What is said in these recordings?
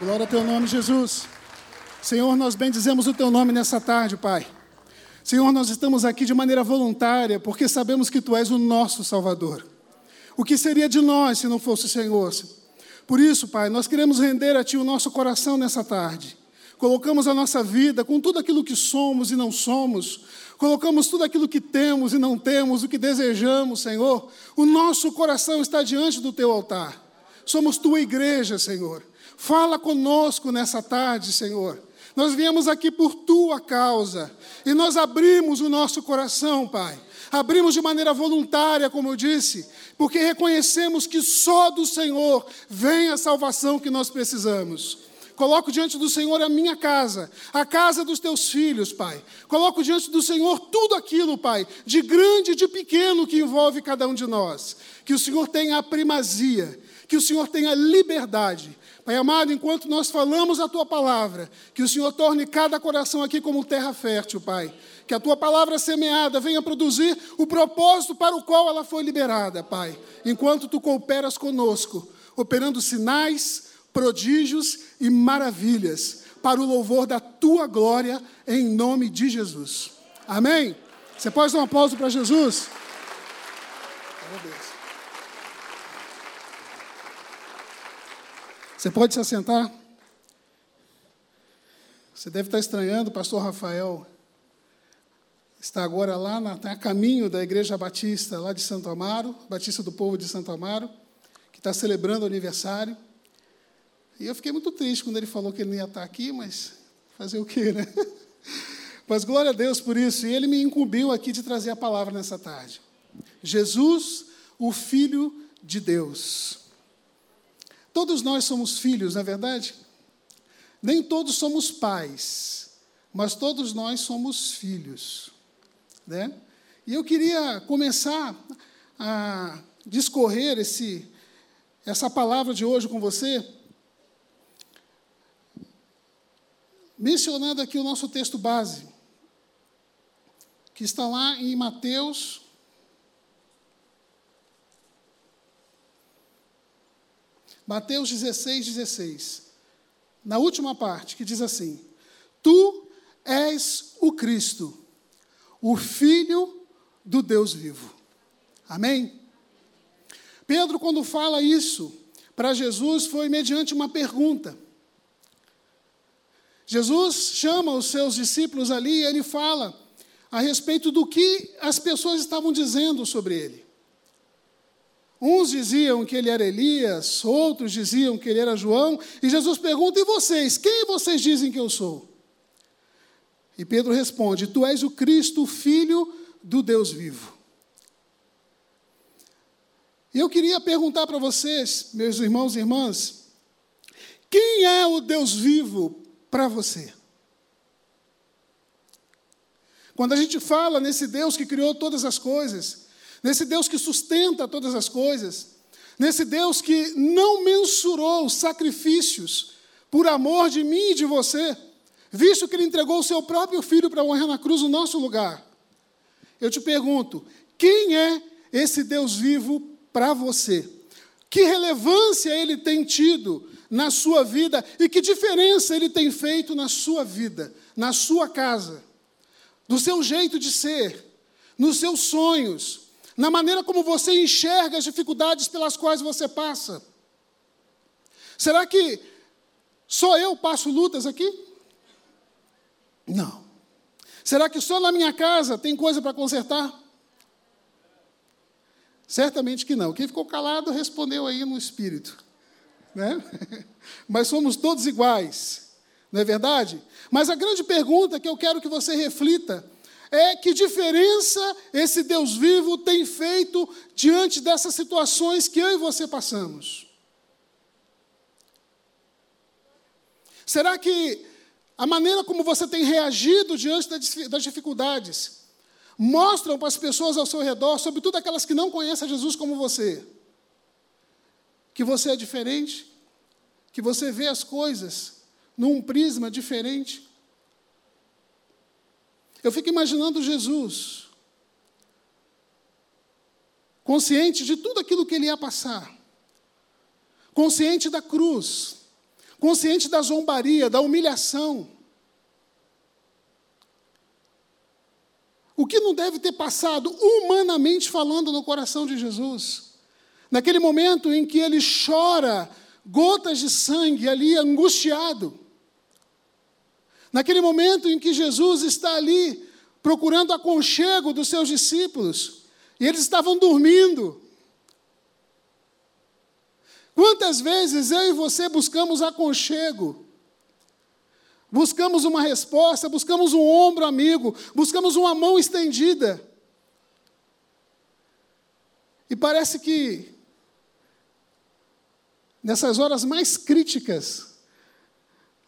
Glória ao teu nome, Jesus. Senhor, nós bendizemos o teu nome nessa tarde, Pai. Senhor, nós estamos aqui de maneira voluntária porque sabemos que tu és o nosso Salvador. O que seria de nós se não fosse o Senhor? Por isso, Pai, nós queremos render a Ti o nosso coração nessa tarde. Colocamos a nossa vida com tudo aquilo que somos e não somos, colocamos tudo aquilo que temos e não temos, o que desejamos, Senhor. O nosso coração está diante do Teu altar. Somos Tua igreja, Senhor. Fala conosco nessa tarde, Senhor. Nós viemos aqui por tua causa e nós abrimos o nosso coração, Pai. Abrimos de maneira voluntária, como eu disse, porque reconhecemos que só do Senhor vem a salvação que nós precisamos. Coloco diante do Senhor a minha casa, a casa dos teus filhos, Pai. Coloco diante do Senhor tudo aquilo, Pai, de grande e de pequeno que envolve cada um de nós. Que o Senhor tenha a primazia, que o Senhor tenha liberdade Pai amado, enquanto nós falamos a tua palavra, que o Senhor torne cada coração aqui como terra fértil, Pai. Que a tua palavra semeada venha produzir o propósito para o qual ela foi liberada, Pai. Enquanto tu cooperas conosco, operando sinais, prodígios e maravilhas, para o louvor da tua glória, em nome de Jesus. Amém? Você pode dar um aplauso para Jesus? Você pode se assentar? Você deve estar estranhando, o pastor Rafael está agora lá na, a caminho da Igreja Batista, lá de Santo Amaro, Batista do Povo de Santo Amaro, que está celebrando o aniversário. E eu fiquei muito triste quando ele falou que ele não ia estar aqui, mas fazer o quê, né? Mas glória a Deus por isso. E ele me incumbiu aqui de trazer a palavra nessa tarde. Jesus, o Filho de Deus. Todos nós somos filhos, não é verdade? Nem todos somos pais, mas todos nós somos filhos. Né? E eu queria começar a discorrer esse, essa palavra de hoje com você, mencionando aqui o nosso texto base, que está lá em Mateus Mateus 16, 16. Na última parte, que diz assim: Tu és o Cristo, o Filho do Deus vivo. Amém? Pedro, quando fala isso para Jesus, foi mediante uma pergunta. Jesus chama os seus discípulos ali e ele fala a respeito do que as pessoas estavam dizendo sobre ele. Uns diziam que ele era Elias, outros diziam que ele era João, e Jesus pergunta: E vocês? Quem vocês dizem que eu sou? E Pedro responde: Tu és o Cristo, filho do Deus vivo. E eu queria perguntar para vocês, meus irmãos e irmãs, quem é o Deus vivo para você? Quando a gente fala nesse Deus que criou todas as coisas, nesse Deus que sustenta todas as coisas, nesse Deus que não mensurou os sacrifícios por amor de mim e de você, visto que Ele entregou o seu próprio filho para morrer na cruz no nosso lugar. Eu te pergunto: quem é esse Deus vivo para você? Que relevância ele tem tido na sua vida e que diferença ele tem feito na sua vida, na sua casa, no seu jeito de ser, nos seus sonhos, na maneira como você enxerga as dificuldades pelas quais você passa. Será que só eu passo lutas aqui? Não. Será que só na minha casa tem coisa para consertar? Certamente que não. Quem ficou calado respondeu aí no espírito. Né? Mas somos todos iguais, não é verdade? Mas a grande pergunta que eu quero que você reflita é que diferença esse Deus vivo tem feito diante dessas situações que eu e você passamos? Será que a maneira como você tem reagido diante das dificuldades mostram para as pessoas ao seu redor, sobretudo aquelas que não conhecem Jesus como você, que você é diferente, que você vê as coisas num prisma diferente? Eu fico imaginando Jesus, consciente de tudo aquilo que ele ia passar, consciente da cruz, consciente da zombaria, da humilhação. O que não deve ter passado, humanamente falando, no coração de Jesus? Naquele momento em que ele chora gotas de sangue ali, angustiado. Naquele momento em que Jesus está ali procurando aconchego dos seus discípulos, e eles estavam dormindo. Quantas vezes eu e você buscamos aconchego? Buscamos uma resposta, buscamos um ombro amigo, buscamos uma mão estendida. E parece que nessas horas mais críticas,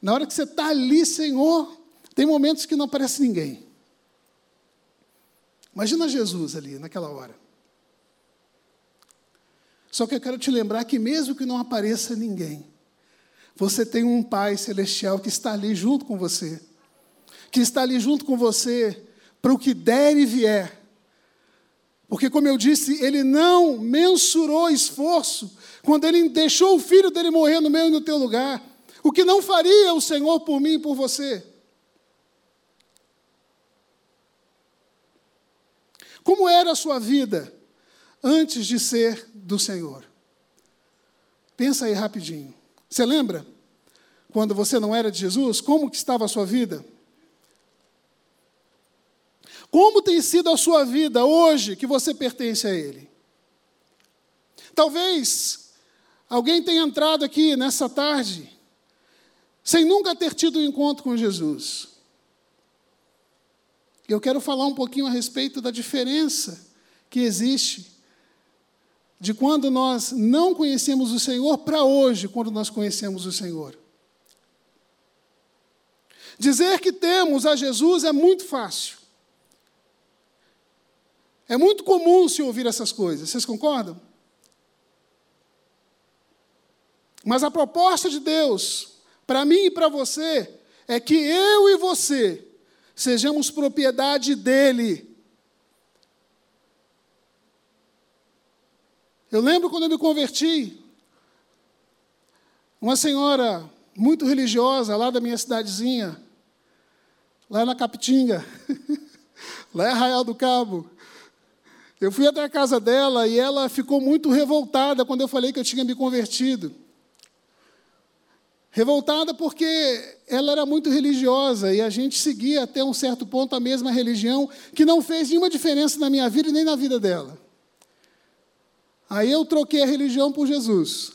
na hora que você está ali, Senhor, tem momentos que não aparece ninguém. Imagina Jesus ali, naquela hora. Só que eu quero te lembrar que, mesmo que não apareça ninguém, você tem um Pai celestial que está ali junto com você, que está ali junto com você para o que der e vier. Porque, como eu disse, ele não mensurou esforço quando ele deixou o filho dele morrer no meu e no teu lugar. O que não faria o Senhor por mim e por você? Como era a sua vida antes de ser do Senhor? Pensa aí rapidinho. Você lembra? Quando você não era de Jesus, como que estava a sua vida? Como tem sido a sua vida hoje que você pertence a Ele? Talvez alguém tenha entrado aqui nessa tarde sem nunca ter tido um encontro com Jesus. Eu quero falar um pouquinho a respeito da diferença que existe de quando nós não conhecemos o Senhor para hoje, quando nós conhecemos o Senhor. Dizer que temos a Jesus é muito fácil. É muito comum se ouvir essas coisas, vocês concordam? Mas a proposta de Deus, para mim e para você, é que eu e você sejamos propriedade dEle. Eu lembro quando eu me converti, uma senhora muito religiosa lá da minha cidadezinha, lá na Capitinga, lá em Arraial do Cabo. Eu fui até a casa dela e ela ficou muito revoltada quando eu falei que eu tinha me convertido. Revoltada porque ela era muito religiosa e a gente seguia até um certo ponto a mesma religião, que não fez nenhuma diferença na minha vida e nem na vida dela. Aí eu troquei a religião por Jesus.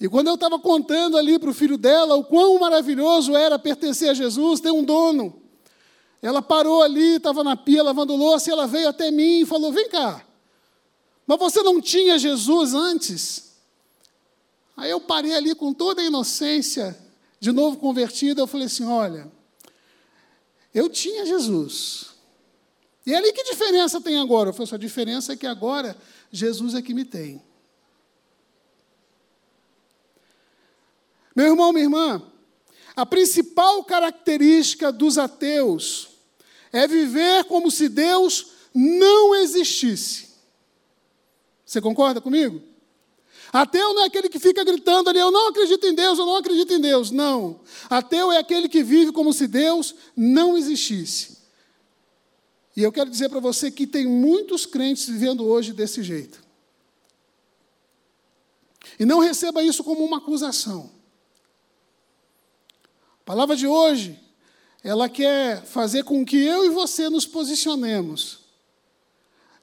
E quando eu estava contando ali para o filho dela o quão maravilhoso era pertencer a Jesus, ter um dono, ela parou ali, estava na pia lavando louça, e ela veio até mim e falou: Vem cá, mas você não tinha Jesus antes? Aí eu parei ali com toda a inocência, de novo convertida, eu falei assim: Olha, eu tinha Jesus, e ali que diferença tem agora? Eu falei, a diferença é que agora Jesus é que me tem. Meu irmão, minha irmã, a principal característica dos ateus é viver como se Deus não existisse. Você concorda comigo? Ateu não é aquele que fica gritando ali, eu não acredito em Deus, eu não acredito em Deus. Não. Ateu é aquele que vive como se Deus não existisse. E eu quero dizer para você que tem muitos crentes vivendo hoje desse jeito. E não receba isso como uma acusação. A palavra de hoje, ela quer fazer com que eu e você nos posicionemos.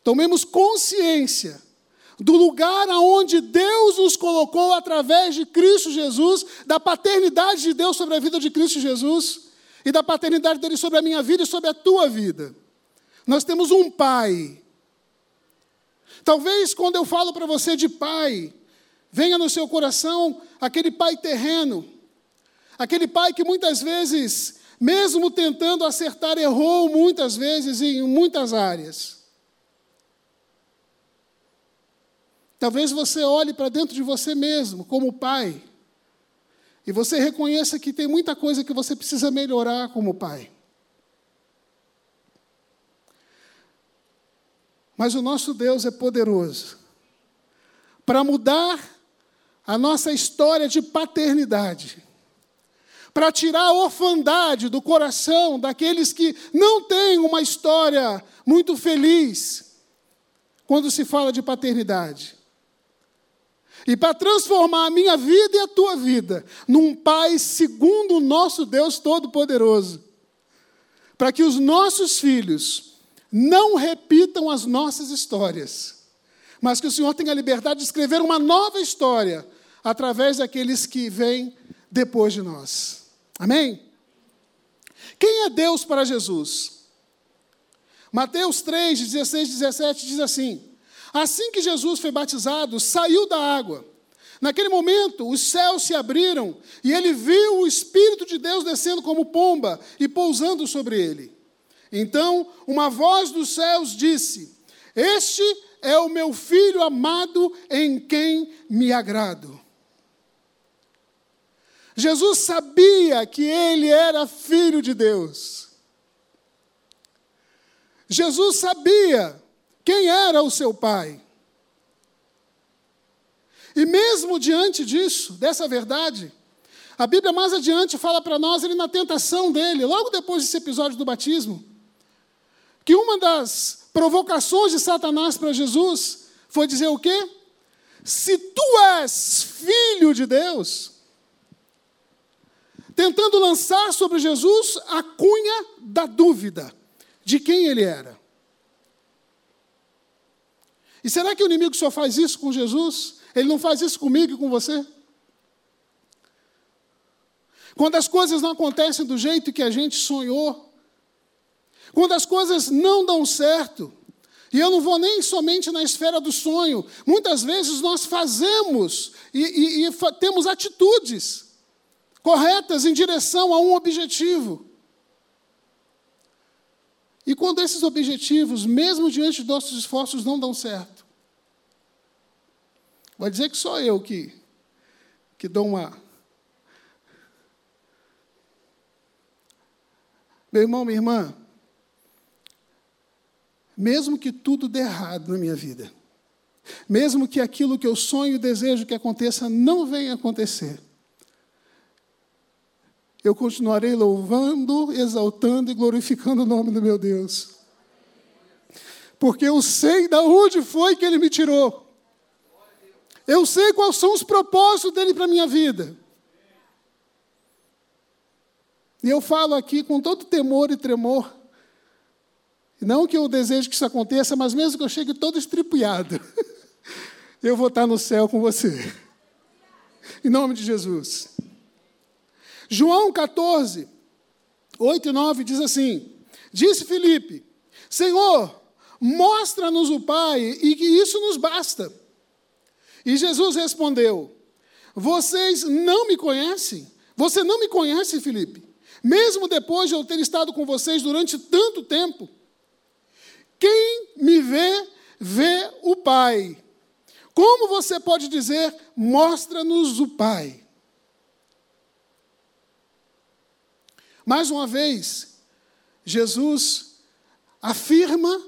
Tomemos consciência do lugar aonde Deus nos colocou através de Cristo Jesus, da paternidade de Deus sobre a vida de Cristo Jesus e da paternidade dele sobre a minha vida e sobre a tua vida. Nós temos um pai. Talvez quando eu falo para você de pai, venha no seu coração aquele pai terreno, aquele pai que muitas vezes, mesmo tentando acertar, errou muitas vezes em muitas áreas. Talvez você olhe para dentro de você mesmo como pai e você reconheça que tem muita coisa que você precisa melhorar como pai. Mas o nosso Deus é poderoso para mudar a nossa história de paternidade, para tirar a orfandade do coração daqueles que não têm uma história muito feliz quando se fala de paternidade. E para transformar a minha vida e a tua vida num pai segundo o nosso Deus Todo-Poderoso. Para que os nossos filhos não repitam as nossas histórias, mas que o Senhor tenha a liberdade de escrever uma nova história através daqueles que vêm depois de nós. Amém? Quem é Deus para Jesus? Mateus 3, 16 17 diz assim: Assim que Jesus foi batizado, saiu da água. Naquele momento, os céus se abriram e ele viu o Espírito de Deus descendo como pomba e pousando sobre ele. Então, uma voz dos céus disse: Este é o meu filho amado em quem me agrado. Jesus sabia que ele era filho de Deus. Jesus sabia quem era o seu pai. E mesmo diante disso, dessa verdade, a Bíblia mais adiante fala para nós, ele na tentação dele, logo depois desse episódio do batismo, que uma das provocações de Satanás para Jesus foi dizer o quê? Se tu és filho de Deus, tentando lançar sobre Jesus a cunha da dúvida de quem ele era. E será que o inimigo só faz isso com Jesus? Ele não faz isso comigo e com você? Quando as coisas não acontecem do jeito que a gente sonhou, quando as coisas não dão certo, e eu não vou nem somente na esfera do sonho, muitas vezes nós fazemos e, e, e temos atitudes corretas em direção a um objetivo. E quando esses objetivos, mesmo diante dos nossos esforços, não dão certo, vai dizer que sou eu que, que dou uma. Meu irmão, minha irmã, mesmo que tudo dê errado na minha vida, mesmo que aquilo que eu sonho e desejo que aconteça não venha acontecer, eu continuarei louvando, exaltando e glorificando o nome do meu Deus. Porque eu sei de onde foi que Ele me tirou. Eu sei quais são os propósitos dele para a minha vida. E eu falo aqui com todo temor e tremor. Não que eu deseje que isso aconteça, mas mesmo que eu chegue todo estripiado, eu vou estar no céu com você. Em nome de Jesus. João 14, 8 e 9 diz assim: Disse Filipe, Senhor, mostra-nos o Pai e que isso nos basta. E Jesus respondeu: Vocês não me conhecem? Você não me conhece, Filipe? Mesmo depois de eu ter estado com vocês durante tanto tempo? Quem me vê, vê o Pai. Como você pode dizer, mostra-nos o Pai? Mais uma vez, Jesus afirma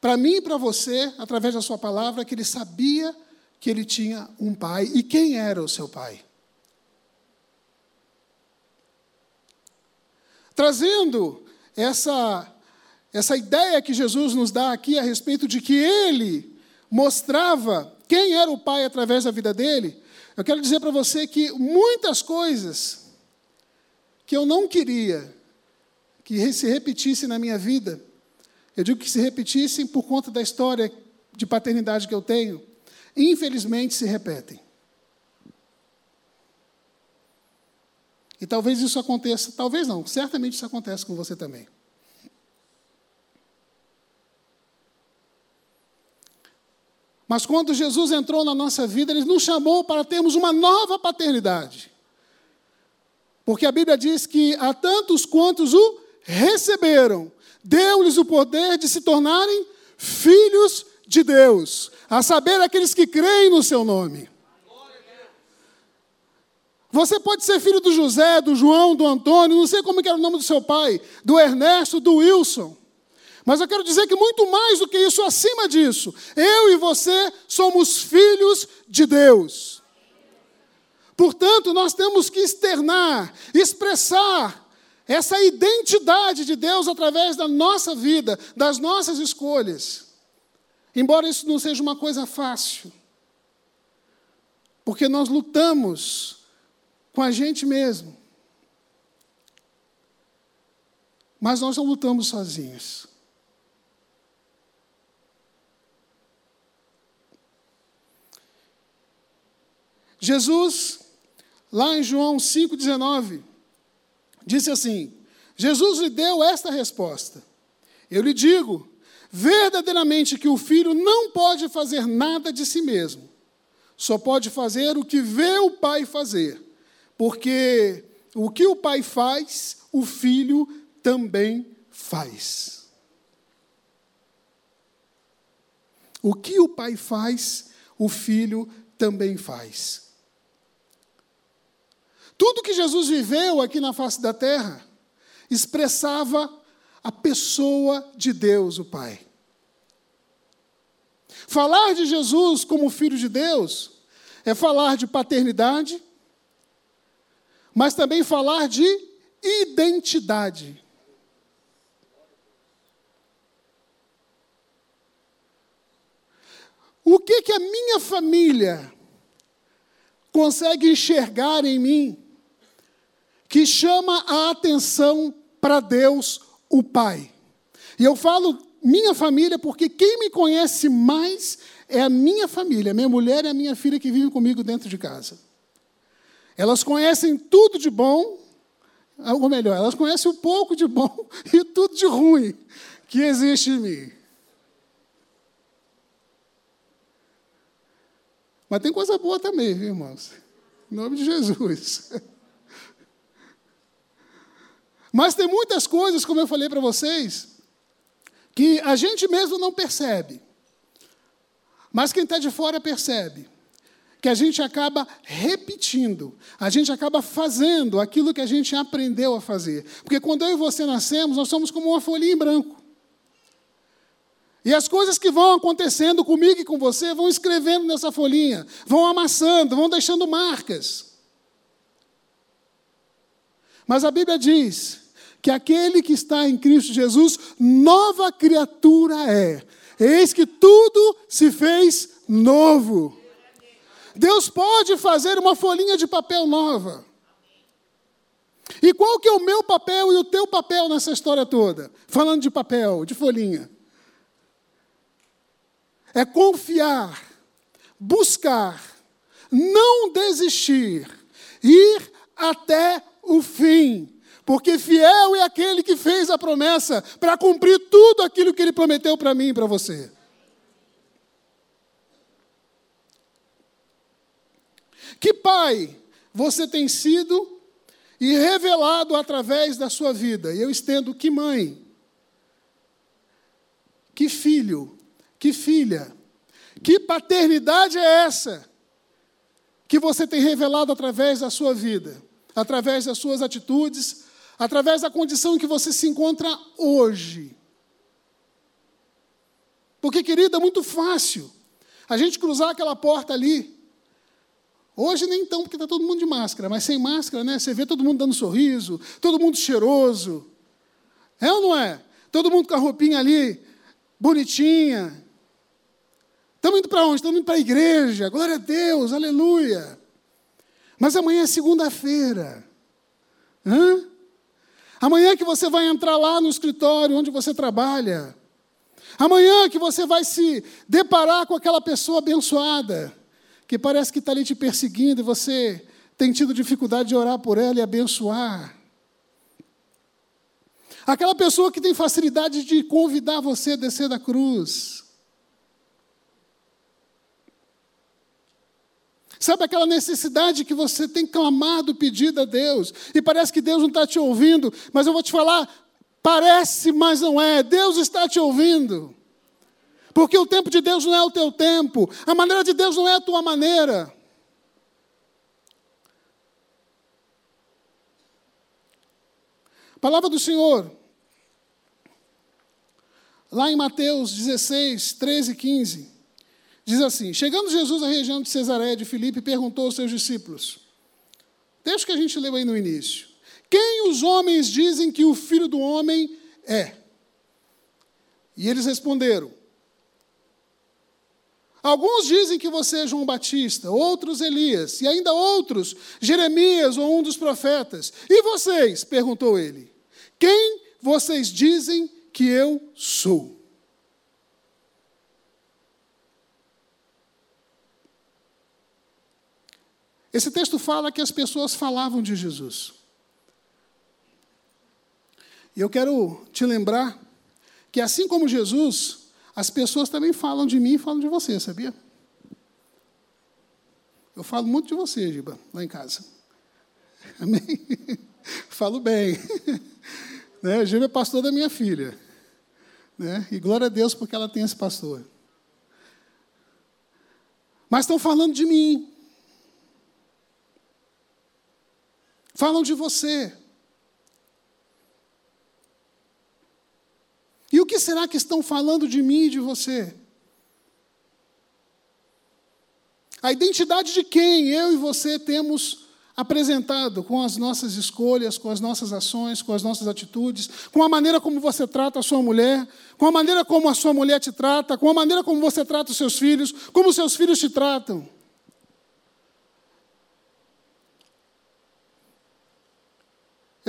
para mim e para você, através da sua palavra, que ele sabia que ele tinha um pai e quem era o seu pai. Trazendo essa, essa ideia que Jesus nos dá aqui a respeito de que ele mostrava quem era o pai através da vida dele, eu quero dizer para você que muitas coisas que eu não queria que se repetissem na minha vida. Eu digo que se repetissem por conta da história de paternidade que eu tenho. Infelizmente se repetem. E talvez isso aconteça, talvez não, certamente isso acontece com você também. Mas quando Jesus entrou na nossa vida, Ele nos chamou para termos uma nova paternidade. Porque a Bíblia diz que a tantos quantos o receberam, deu-lhes o poder de se tornarem filhos de Deus, a saber, aqueles que creem no seu nome. Você pode ser filho do José, do João, do Antônio, não sei como era o nome do seu pai, do Ernesto, do Wilson. Mas eu quero dizer que muito mais do que isso, acima disso, eu e você somos filhos de Deus. Portanto, nós temos que externar, expressar essa identidade de Deus através da nossa vida, das nossas escolhas. Embora isso não seja uma coisa fácil, porque nós lutamos com a gente mesmo. Mas nós não lutamos sozinhos. Jesus, lá em João 5,19, disse assim: Jesus lhe deu esta resposta: Eu lhe digo, verdadeiramente que o filho não pode fazer nada de si mesmo, só pode fazer o que vê o pai fazer, porque o que o pai faz, o filho também faz. O que o pai faz, o filho também faz. Tudo que Jesus viveu aqui na face da terra expressava a pessoa de Deus, o Pai. Falar de Jesus como filho de Deus é falar de paternidade, mas também falar de identidade. O que que a minha família consegue enxergar em mim que chama a atenção para Deus, o Pai. E eu falo minha família porque quem me conhece mais é a minha família, minha mulher e a minha filha que vivem comigo dentro de casa. Elas conhecem tudo de bom, ou melhor, elas conhecem o pouco de bom e tudo de ruim que existe em mim. Mas tem coisa boa também, viu, irmãos? Em nome de Jesus. Mas tem muitas coisas, como eu falei para vocês, que a gente mesmo não percebe. Mas quem está de fora percebe. Que a gente acaba repetindo, a gente acaba fazendo aquilo que a gente aprendeu a fazer. Porque quando eu e você nascemos, nós somos como uma folhinha em branco. E as coisas que vão acontecendo comigo e com você vão escrevendo nessa folhinha, vão amassando, vão deixando marcas. Mas a Bíblia diz que aquele que está em Cristo Jesus, nova criatura é. Eis que tudo se fez novo. Deus pode fazer uma folhinha de papel nova. E qual que é o meu papel e o teu papel nessa história toda? Falando de papel, de folhinha. É confiar, buscar, não desistir, ir até o fim porque fiel é aquele que fez a promessa para cumprir tudo aquilo que ele prometeu para mim e para você. Que pai você tem sido e revelado através da sua vida? E eu estendo que mãe, que filho, que filha, que paternidade é essa que você tem revelado através da sua vida, através das suas atitudes, através da condição em que você se encontra hoje. Porque, querida, é muito fácil a gente cruzar aquela porta ali. Hoje nem então, porque está todo mundo de máscara, mas sem máscara, né? Você vê todo mundo dando sorriso, todo mundo cheiroso. É ou não é? Todo mundo com a roupinha ali, bonitinha. Estamos indo para onde? Estamos indo para a igreja. Glória a Deus, aleluia. Mas amanhã é segunda-feira. Hã? Amanhã que você vai entrar lá no escritório onde você trabalha. Amanhã que você vai se deparar com aquela pessoa abençoada, que parece que está ali te perseguindo e você tem tido dificuldade de orar por ela e abençoar. Aquela pessoa que tem facilidade de convidar você a descer da cruz. Sabe aquela necessidade que você tem clamado, pedido a Deus, e parece que Deus não está te ouvindo, mas eu vou te falar, parece, mas não é. Deus está te ouvindo. Porque o tempo de Deus não é o teu tempo, a maneira de Deus não é a tua maneira. Palavra do Senhor, lá em Mateus 16, 13 e 15. Diz assim: Chegando Jesus à região de Cesareia de Filipe, perguntou aos seus discípulos: texto que a gente leu aí no início. Quem os homens dizem que o filho do homem é? E eles responderam: Alguns dizem que você é João Batista, outros Elias, e ainda outros Jeremias ou um dos profetas. E vocês? perguntou ele. Quem vocês dizem que eu sou? Esse texto fala que as pessoas falavam de Jesus. E eu quero te lembrar que, assim como Jesus, as pessoas também falam de mim e falam de você, sabia? Eu falo muito de você, Giba, lá em casa. Amém? Falo bem. Né? Giba é pastor da minha filha. Né? E glória a Deus porque ela tem esse pastor. Mas estão falando de mim. Falam de você. E o que será que estão falando de mim e de você? A identidade de quem eu e você temos apresentado com as nossas escolhas, com as nossas ações, com as nossas atitudes, com a maneira como você trata a sua mulher, com a maneira como a sua mulher te trata, com a maneira como você trata os seus filhos, como os seus filhos te tratam.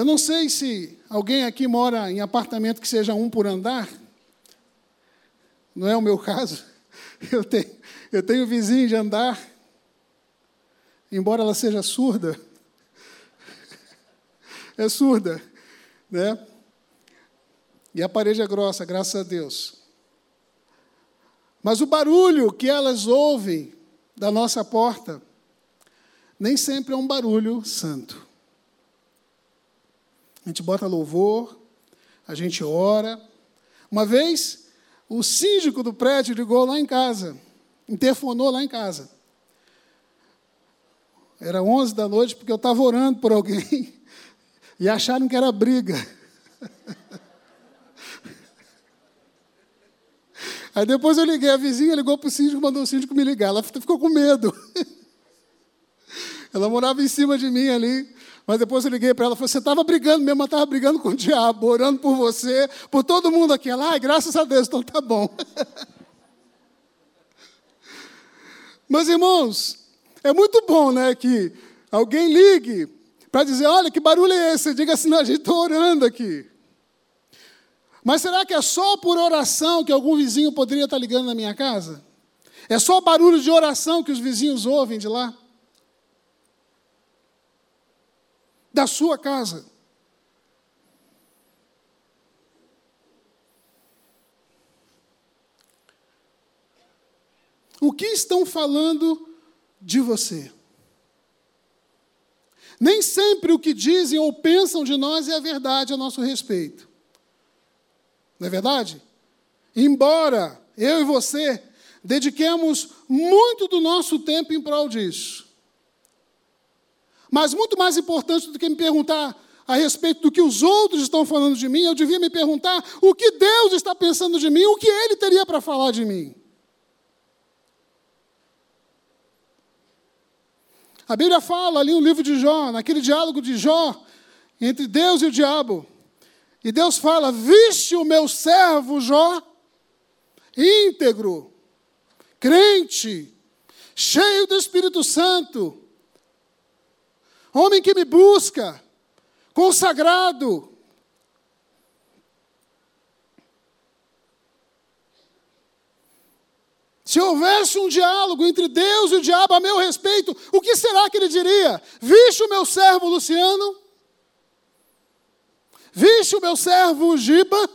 Eu não sei se alguém aqui mora em apartamento que seja um por andar. Não é o meu caso. Eu tenho, eu tenho vizinho de andar, embora ela seja surda. É surda, né? E a parede é grossa, graças a Deus. Mas o barulho que elas ouvem da nossa porta nem sempre é um barulho santo. A gente bota louvor, a gente ora. Uma vez, o síndico do prédio ligou lá em casa, interfonou lá em casa. Era 11 da noite, porque eu estava orando por alguém e acharam que era briga. Aí depois eu liguei, a vizinha ligou para o síndico, mandou o síndico me ligar. Ela ficou com medo. Ela morava em cima de mim ali. Mas depois eu liguei para ela e falei: Você estava brigando mesmo, eu estava brigando com o diabo, orando por você, por todo mundo aqui. Ela, ai, graças a Deus, então tá bom. Mas irmãos, é muito bom, né, que alguém ligue para dizer: Olha, que barulho é esse? Diga assim: Não, a gente está orando aqui. Mas será que é só por oração que algum vizinho poderia estar tá ligando na minha casa? É só barulho de oração que os vizinhos ouvem de lá? Da sua casa. O que estão falando de você? Nem sempre o que dizem ou pensam de nós é a verdade a nosso respeito. Não é verdade? Embora eu e você dediquemos muito do nosso tempo em prol disso, mas muito mais importante do que me perguntar a respeito do que os outros estão falando de mim, eu devia me perguntar o que Deus está pensando de mim, o que Ele teria para falar de mim. A Bíblia fala ali no livro de Jó, naquele diálogo de Jó, entre Deus e o diabo. E Deus fala: Viste o meu servo Jó, íntegro, crente, cheio do Espírito Santo homem que me busca, consagrado. Se houvesse um diálogo entre Deus e o diabo a meu respeito, o que será que ele diria? Viste o meu servo Luciano? Viste o meu servo Giba?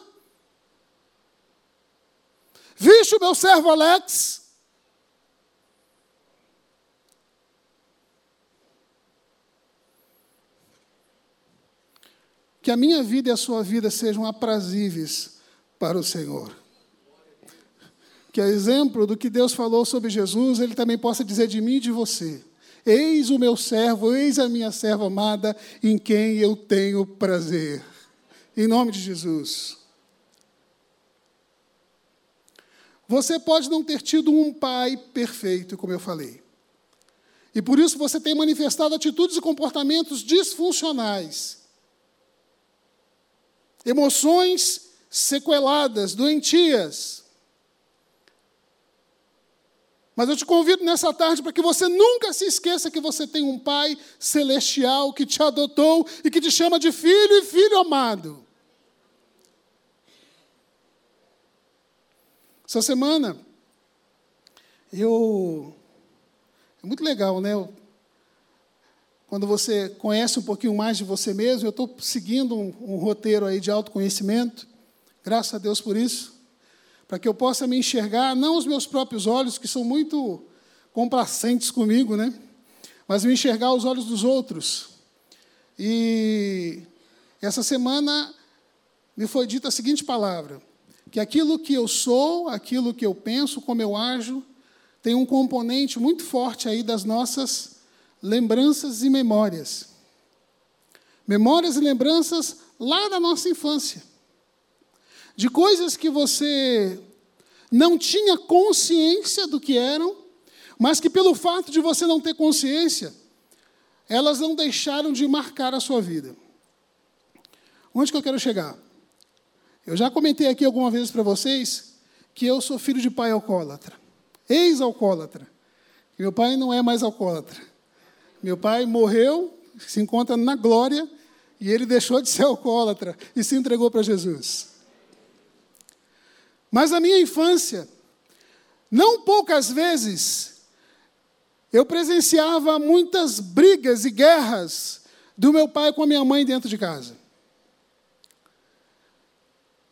Viste o meu servo Alex? Que a minha vida e a sua vida sejam aprazíveis para o Senhor. Que a exemplo do que Deus falou sobre Jesus, Ele também possa dizer de mim e de você: Eis o meu servo, eis a minha serva amada, em quem eu tenho prazer. Em nome de Jesus. Você pode não ter tido um pai perfeito, como eu falei. E por isso você tem manifestado atitudes e comportamentos disfuncionais. Emoções sequeladas, doentias. Mas eu te convido nessa tarde para que você nunca se esqueça que você tem um Pai celestial que te adotou e que te chama de filho e filho amado. Essa semana, eu. É muito legal, né? Quando você conhece um pouquinho mais de você mesmo, eu estou seguindo um, um roteiro aí de autoconhecimento, graças a Deus por isso para que eu possa me enxergar, não os meus próprios olhos, que são muito complacentes comigo, né? mas me enxergar os olhos dos outros. E essa semana me foi dita a seguinte palavra: que aquilo que eu sou, aquilo que eu penso, como eu ajo, tem um componente muito forte aí das nossas lembranças e memórias. Memórias e lembranças lá da nossa infância de coisas que você não tinha consciência do que eram, mas que pelo fato de você não ter consciência, elas não deixaram de marcar a sua vida. Onde que eu quero chegar? Eu já comentei aqui algumas vezes para vocês que eu sou filho de pai alcoólatra, ex-alcoólatra. Meu pai não é mais alcoólatra. Meu pai morreu, se encontra na glória, e ele deixou de ser alcoólatra e se entregou para Jesus. Mas na minha infância, não poucas vezes, eu presenciava muitas brigas e guerras do meu pai com a minha mãe dentro de casa.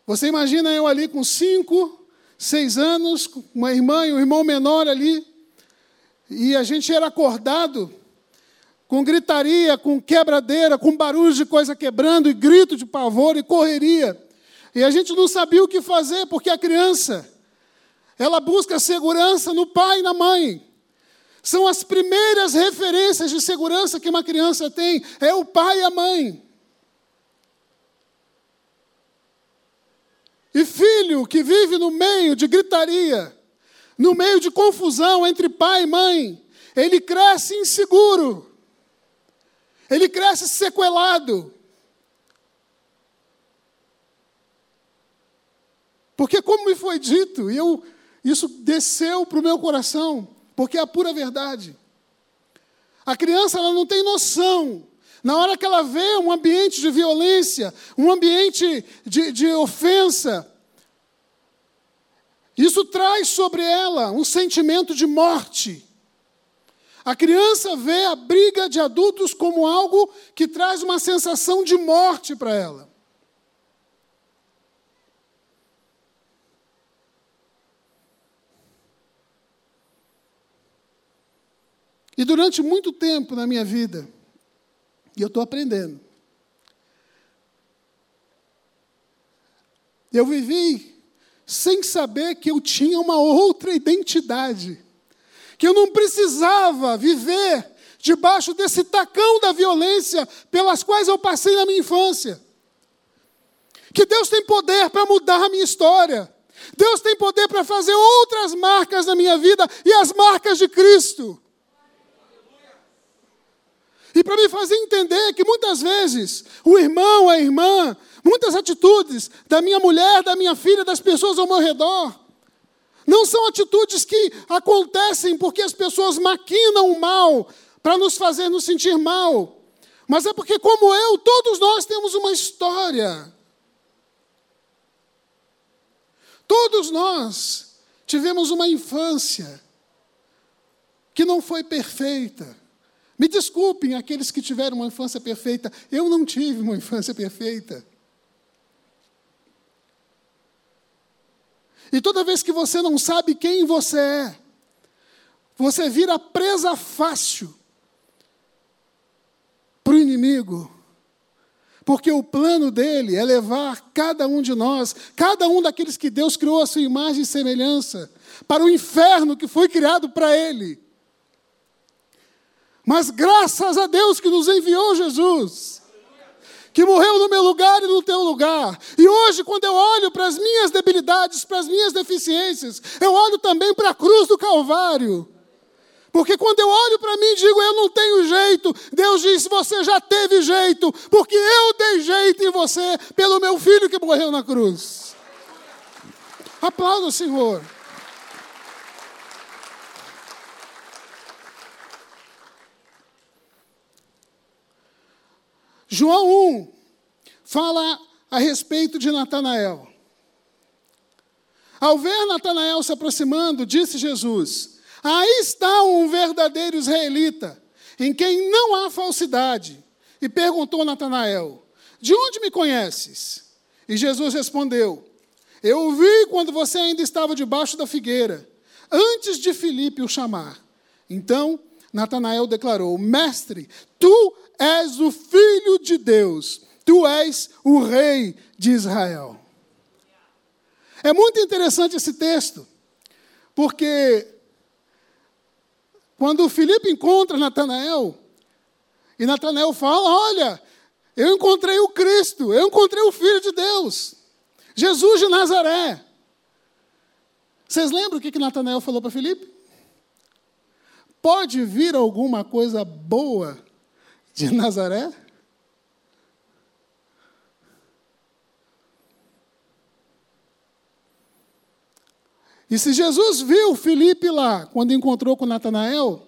Você imagina eu ali com cinco, seis anos, uma irmã e um irmão menor ali, e a gente era acordado com gritaria, com quebradeira, com barulho de coisa quebrando, e grito de pavor e correria. E a gente não sabia o que fazer, porque a criança, ela busca segurança no pai e na mãe. São as primeiras referências de segurança que uma criança tem, é o pai e a mãe. E filho que vive no meio de gritaria, no meio de confusão entre pai e mãe, ele cresce inseguro, ele cresce sequelado, Porque, como me foi dito, eu, isso desceu para o meu coração, porque é a pura verdade. A criança ela não tem noção. Na hora que ela vê um ambiente de violência, um ambiente de, de ofensa, isso traz sobre ela um sentimento de morte. A criança vê a briga de adultos como algo que traz uma sensação de morte para ela. E durante muito tempo na minha vida, e eu estou aprendendo, eu vivi sem saber que eu tinha uma outra identidade, que eu não precisava viver debaixo desse tacão da violência pelas quais eu passei na minha infância. Que Deus tem poder para mudar a minha história. Deus tem poder para fazer outras marcas na minha vida e as marcas de Cristo. E para me fazer entender que muitas vezes o irmão, a irmã, muitas atitudes da minha mulher, da minha filha, das pessoas ao meu redor, não são atitudes que acontecem porque as pessoas maquinam o mal para nos fazer nos sentir mal. Mas é porque, como eu, todos nós temos uma história. Todos nós tivemos uma infância que não foi perfeita. Me desculpem aqueles que tiveram uma infância perfeita, eu não tive uma infância perfeita. E toda vez que você não sabe quem você é, você vira presa fácil para o inimigo. Porque o plano dele é levar cada um de nós, cada um daqueles que Deus criou a sua imagem e semelhança, para o inferno que foi criado para ele. Mas graças a Deus que nos enviou Jesus, que morreu no meu lugar e no teu lugar. E hoje, quando eu olho para as minhas debilidades, para as minhas deficiências, eu olho também para a cruz do Calvário. Porque quando eu olho para mim e digo, eu não tenho jeito, Deus diz, você já teve jeito, porque eu dei jeito em você pelo meu filho que morreu na cruz. Aplauda o Senhor. João 1 fala a respeito de Natanael. Ao ver Natanael se aproximando, disse Jesus: Aí está um verdadeiro israelita, em quem não há falsidade. E perguntou Natanael: De onde me conheces? E Jesus respondeu: Eu o vi quando você ainda estava debaixo da figueira, antes de Filipe o chamar. Então Natanael declarou: Mestre, tu és o filho de Deus, tu és o rei de Israel. É muito interessante esse texto, porque quando Filipe encontra Natanael, e Natanael fala: Olha, eu encontrei o Cristo, eu encontrei o Filho de Deus, Jesus de Nazaré. Vocês lembram o que, que Natanael falou para Filipe? Pode vir alguma coisa boa de Nazaré? E se Jesus viu Felipe lá, quando encontrou com Natanael,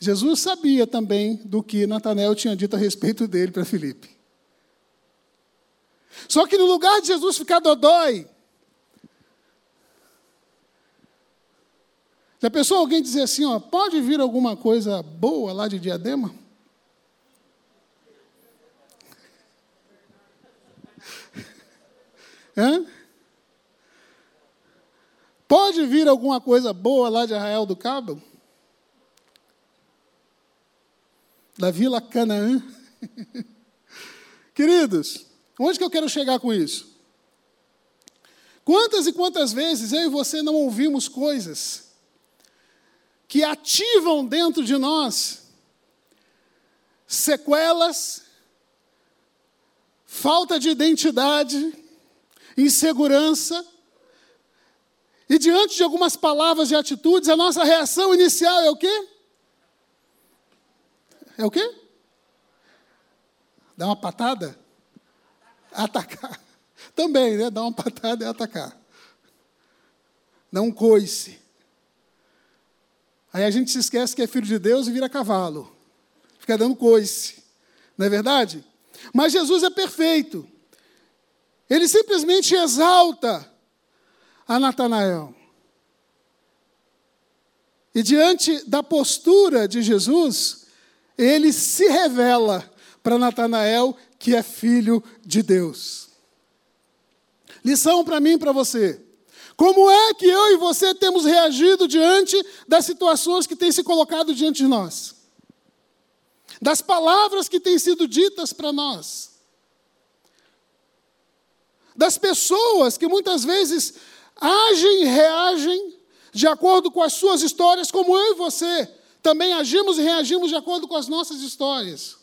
Jesus sabia também do que Natanael tinha dito a respeito dele para Felipe. Só que no lugar de Jesus ficar dodói, já pensou alguém dizer assim, ó, pode vir alguma coisa boa lá de Diadema? Hã? Pode vir alguma coisa boa lá de Arraial do Cabo? Da Vila Canaã? Queridos, onde que eu quero chegar com isso? Quantas e quantas vezes eu e você não ouvimos coisas que ativam dentro de nós sequelas, falta de identidade, insegurança, e diante de algumas palavras e atitudes, a nossa reação inicial é o quê? É o quê? Dar uma patada? Atacar. Também, né? Dar uma patada e atacar. Dar um coice. Aí a gente se esquece que é filho de Deus e vira cavalo. Fica dando coice. Não é verdade? Mas Jesus é perfeito. Ele simplesmente exalta a Natanael. E diante da postura de Jesus, ele se revela para Natanael que é filho de Deus. Lição para mim e para você. Como é que eu e você temos reagido diante das situações que têm se colocado diante de nós? Das palavras que têm sido ditas para nós? Das pessoas que muitas vezes agem e reagem de acordo com as suas histórias, como eu e você também agimos e reagimos de acordo com as nossas histórias.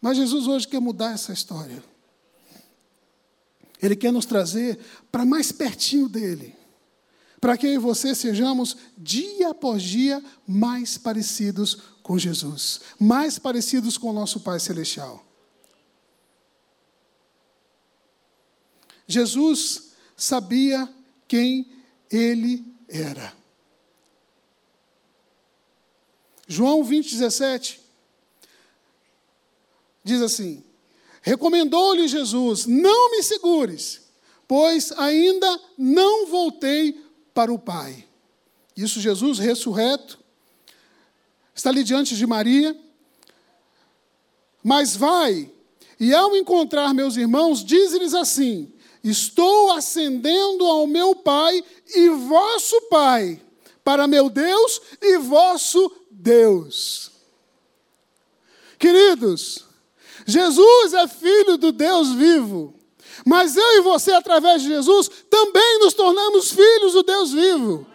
Mas Jesus hoje quer mudar essa história. Ele quer nos trazer para mais pertinho dele para que eu e você sejamos, dia após dia, mais parecidos com Jesus, mais parecidos com o nosso Pai Celestial. Jesus sabia quem ele era. João 20, 17 diz assim: Recomendou-lhe Jesus: Não me segures, pois ainda não voltei para o Pai. Isso Jesus ressurreto está ali diante de Maria. Mas vai, e ao encontrar meus irmãos, diz-lhes assim: Estou ascendendo ao meu Pai e vosso Pai, para meu Deus e vosso Deus. Queridos, Jesus é filho do Deus vivo. Mas eu e você, através de Jesus, também nos tornamos filhos do Deus vivo.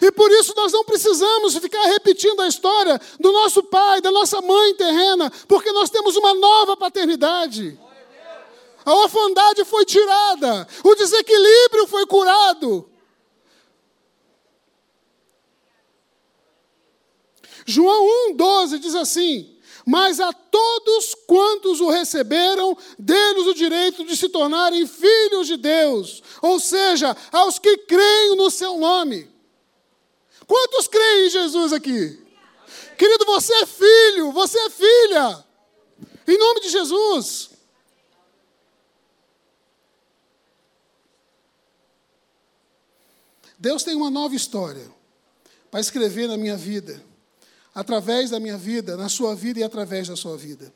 E por isso nós não precisamos ficar repetindo a história do nosso pai, da nossa mãe terrena, porque nós temos uma nova paternidade. A orfandade foi tirada, o desequilíbrio foi curado. João 1,12 diz assim: mas a todos quantos o receberam, dê-nos o direito de se tornarem filhos de Deus, ou seja, aos que creem no seu nome. Quantos creem em Jesus aqui? Querido, você é filho, você é filha. Em nome de Jesus. Deus tem uma nova história para escrever na minha vida, através da minha vida, na sua vida e através da sua vida.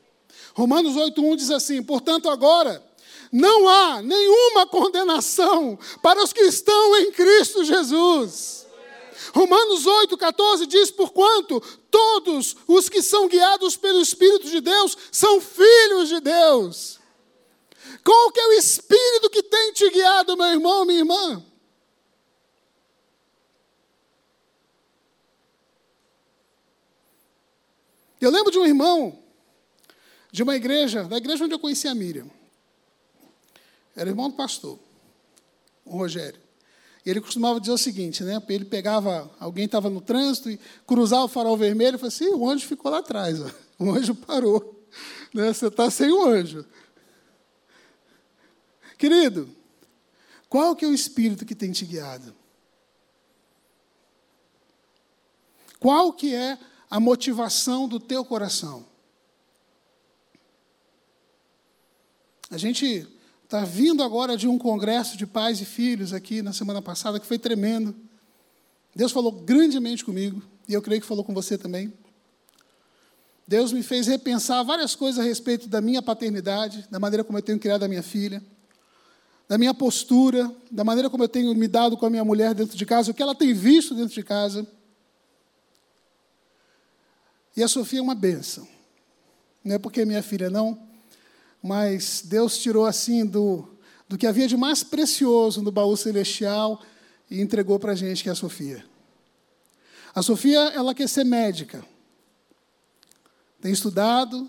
Romanos 8:1 diz assim: "Portanto, agora não há nenhuma condenação para os que estão em Cristo Jesus." Romanos 8,14 diz: Porquanto todos os que são guiados pelo Espírito de Deus são filhos de Deus. Qual que é o Espírito que tem te guiado, meu irmão, minha irmã? Eu lembro de um irmão de uma igreja, da igreja onde eu conheci a Miriam. Era irmão do pastor, o Rogério. E ele costumava dizer o seguinte, né? Ele pegava, alguém estava no trânsito e cruzava o farol vermelho e falava assim, o anjo ficou lá atrás, ó. o anjo parou. Né? Você está sem o anjo. Querido, qual que é o espírito que tem te guiado? Qual que é a motivação do teu coração. A gente está vindo agora de um congresso de pais e filhos aqui na semana passada, que foi tremendo. Deus falou grandemente comigo, e eu creio que falou com você também. Deus me fez repensar várias coisas a respeito da minha paternidade, da maneira como eu tenho criado a minha filha, da minha postura, da maneira como eu tenho me dado com a minha mulher dentro de casa, o que ela tem visto dentro de casa. E a Sofia é uma benção. Não é porque é minha filha, não, mas Deus tirou assim do, do que havia de mais precioso no baú celestial e entregou para a gente, que é a Sofia. A Sofia, ela quer ser médica. Tem estudado.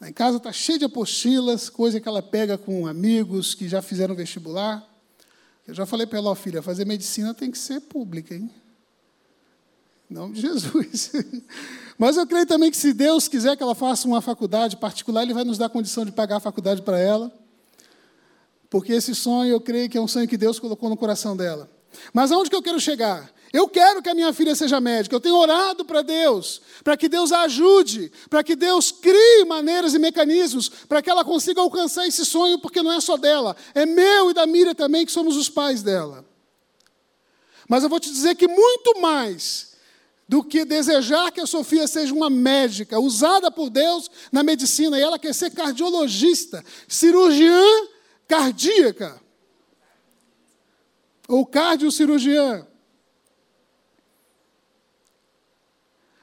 Em casa está cheia de apostilas, coisa que ela pega com amigos que já fizeram vestibular. Eu já falei para ela, ó, filha, fazer medicina tem que ser pública, hein? Em nome de Jesus. Mas eu creio também que se Deus quiser que ela faça uma faculdade particular, Ele vai nos dar condição de pagar a faculdade para ela. Porque esse sonho, eu creio que é um sonho que Deus colocou no coração dela. Mas aonde que eu quero chegar? Eu quero que a minha filha seja médica. Eu tenho orado para Deus, para que Deus a ajude, para que Deus crie maneiras e mecanismos para que ela consiga alcançar esse sonho, porque não é só dela, é meu e da Miriam também, que somos os pais dela. Mas eu vou te dizer que muito mais do que desejar que a Sofia seja uma médica usada por Deus na medicina. E ela quer ser cardiologista, cirurgiã cardíaca. Ou cardiocirurgiã.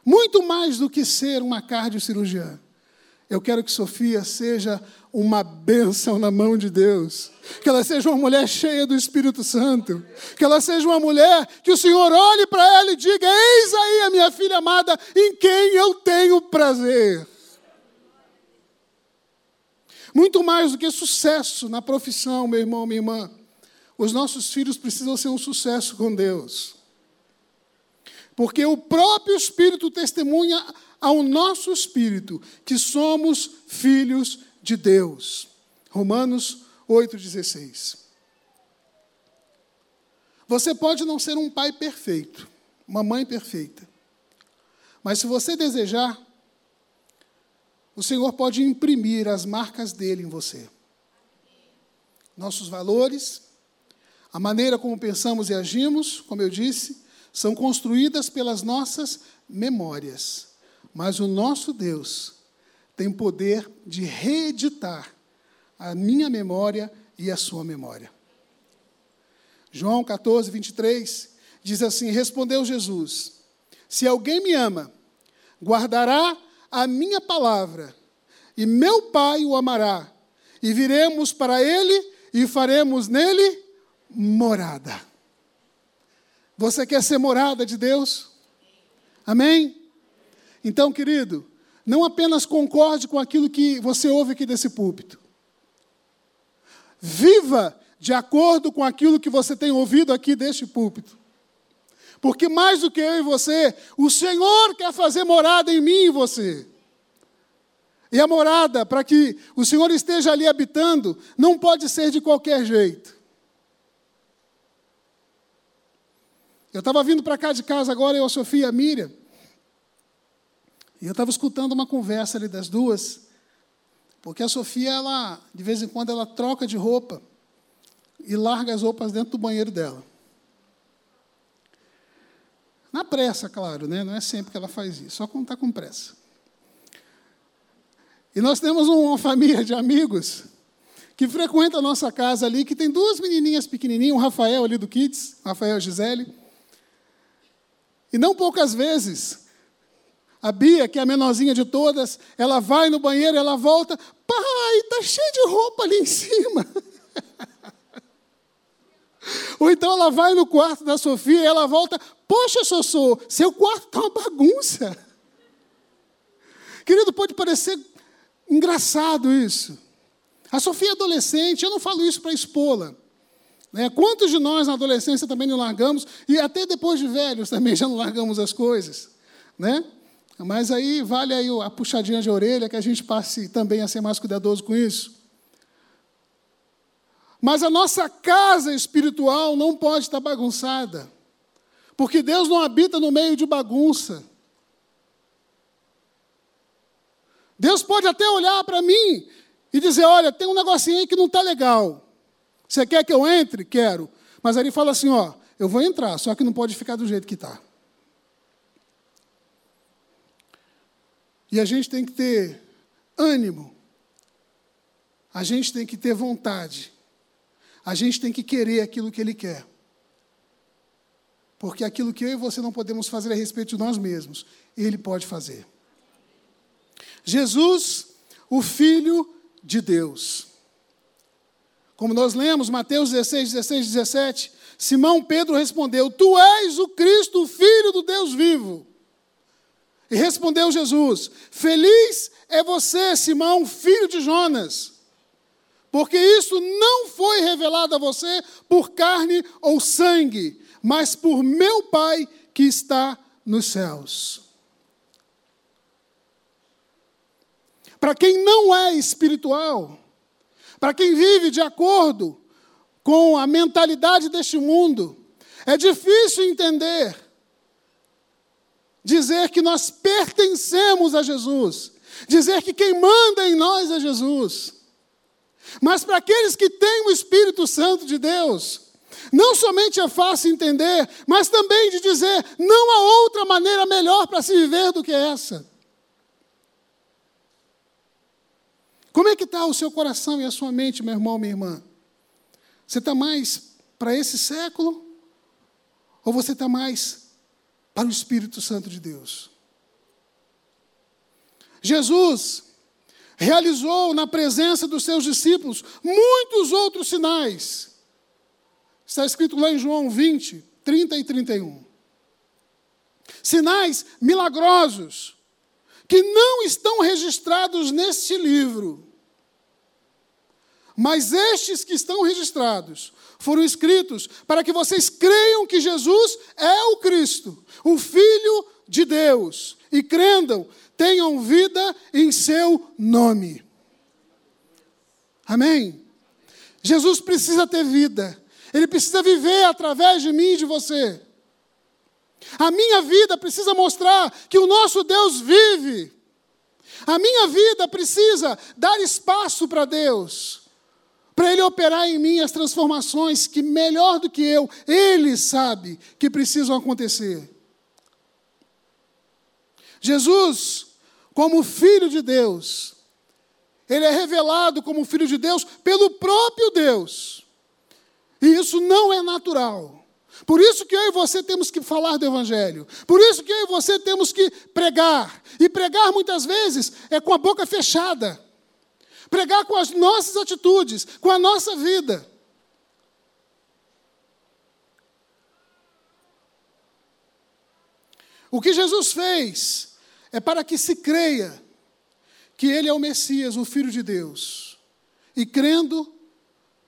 Muito mais do que ser uma cardiocirurgiã. Eu quero que Sofia seja uma bênção na mão de Deus. Que ela seja uma mulher cheia do Espírito Santo. Que ela seja uma mulher que o Senhor olhe para ela e diga: Eis aí a minha filha amada, em quem eu tenho prazer. Muito mais do que sucesso na profissão, meu irmão, minha irmã. Os nossos filhos precisam ser um sucesso com Deus. Porque o próprio Espírito testemunha ao nosso espírito que somos filhos de Deus. Romanos 8,16. Você pode não ser um pai perfeito, uma mãe perfeita, mas se você desejar, o Senhor pode imprimir as marcas dele em você. Nossos valores, a maneira como pensamos e agimos, como eu disse, são construídas pelas nossas memórias. Mas o nosso Deus tem poder de reeditar a minha memória e a sua memória. João 14, 23 diz assim: Respondeu Jesus: Se alguém me ama, guardará a minha palavra, e meu Pai o amará, e viremos para ele e faremos nele morada. Você quer ser morada de Deus? Amém? Então, querido, não apenas concorde com aquilo que você ouve aqui desse púlpito. Viva de acordo com aquilo que você tem ouvido aqui deste púlpito. Porque mais do que eu e você, o Senhor quer fazer morada em mim e você. E a morada, para que o Senhor esteja ali habitando, não pode ser de qualquer jeito. Eu estava vindo para cá de casa agora, eu, a Sofia e a Miriam, e eu estava escutando uma conversa ali das duas, porque a Sofia, ela, de vez em quando, ela troca de roupa e larga as roupas dentro do banheiro dela. Na pressa, claro, né? não é sempre que ela faz isso, só quando está com pressa. E nós temos uma família de amigos que frequenta a nossa casa ali, que tem duas menininhas pequenininhas, o Rafael ali do Kids, Rafael e Gisele. E não poucas vezes, a Bia, que é a menorzinha de todas, ela vai no banheiro, ela volta, pai, está cheio de roupa ali em cima. Ou então ela vai no quarto da Sofia e ela volta, poxa, Sossô, seu quarto está uma bagunça. Querido, pode parecer engraçado isso. A Sofia é adolescente, eu não falo isso para expô-la. Né? Quantos de nós na adolescência também não largamos, e até depois de velhos também já não largamos as coisas. Né? Mas aí vale aí a puxadinha de orelha, que a gente passe também a ser mais cuidadoso com isso. Mas a nossa casa espiritual não pode estar bagunçada, porque Deus não habita no meio de bagunça. Deus pode até olhar para mim e dizer: olha, tem um negocinho aí que não está legal. Você quer que eu entre? Quero. Mas aí ele fala assim: ó, eu vou entrar, só que não pode ficar do jeito que está. E a gente tem que ter ânimo, a gente tem que ter vontade, a gente tem que querer aquilo que Ele quer. Porque aquilo que eu e você não podemos fazer a respeito de nós mesmos, Ele pode fazer. Jesus, o Filho de Deus. Como nós lemos, Mateus 16, 16, 17, Simão Pedro respondeu: Tu és o Cristo, o Filho do Deus vivo. E respondeu Jesus: Feliz é você, Simão, filho de Jonas, porque isso não foi revelado a você por carne ou sangue, mas por meu Pai que está nos céus. Para quem não é espiritual, para quem vive de acordo com a mentalidade deste mundo, é difícil entender, dizer que nós pertencemos a Jesus, dizer que quem manda em nós é Jesus. Mas para aqueles que têm o Espírito Santo de Deus, não somente é fácil entender, mas também de dizer: não há outra maneira melhor para se viver do que essa. Como é que está o seu coração e a sua mente, meu irmão, minha irmã? Você está mais para esse século? Ou você está mais para o Espírito Santo de Deus? Jesus realizou na presença dos seus discípulos muitos outros sinais. Está escrito lá em João 20, 30 e 31. Sinais milagrosos que não estão registrados neste livro. Mas estes que estão registrados foram escritos para que vocês creiam que Jesus é o Cristo, o Filho de Deus, e crendam, tenham vida em seu nome. Amém? Jesus precisa ter vida, ele precisa viver através de mim e de você. A minha vida precisa mostrar que o nosso Deus vive. A minha vida precisa dar espaço para Deus, para Ele operar em mim as transformações que, melhor do que eu, Ele sabe que precisam acontecer. Jesus, como Filho de Deus, Ele é revelado como Filho de Deus pelo próprio Deus. E isso não é natural. Por isso que eu e você temos que falar do Evangelho. Por isso que eu e você temos que pregar. E pregar muitas vezes é com a boca fechada. Pregar com as nossas atitudes, com a nossa vida. O que Jesus fez é para que se creia que Ele é o Messias, o Filho de Deus. E crendo,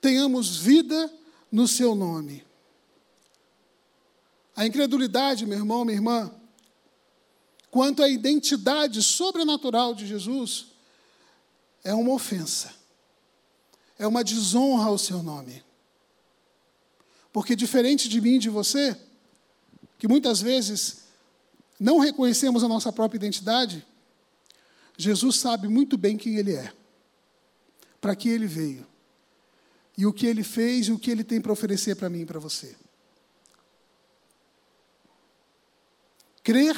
tenhamos vida no seu nome. A incredulidade, meu irmão, minha irmã, quanto à identidade sobrenatural de Jesus, é uma ofensa, é uma desonra ao seu nome. Porque, diferente de mim e de você, que muitas vezes não reconhecemos a nossa própria identidade, Jesus sabe muito bem quem Ele é, para que Ele veio, e o que Ele fez e o que Ele tem para oferecer para mim e para você. Crer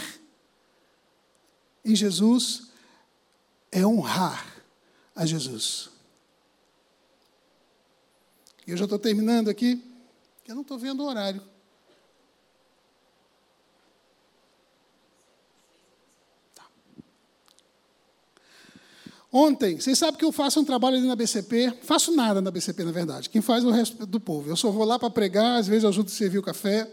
em Jesus é honrar a Jesus. E eu já estou terminando aqui, eu não estou vendo o horário. Ontem, vocês sabem que eu faço um trabalho ali na BCP, faço nada na BCP, na verdade. Quem faz é o resto do povo. Eu só vou lá para pregar, às vezes ajudo a servir o café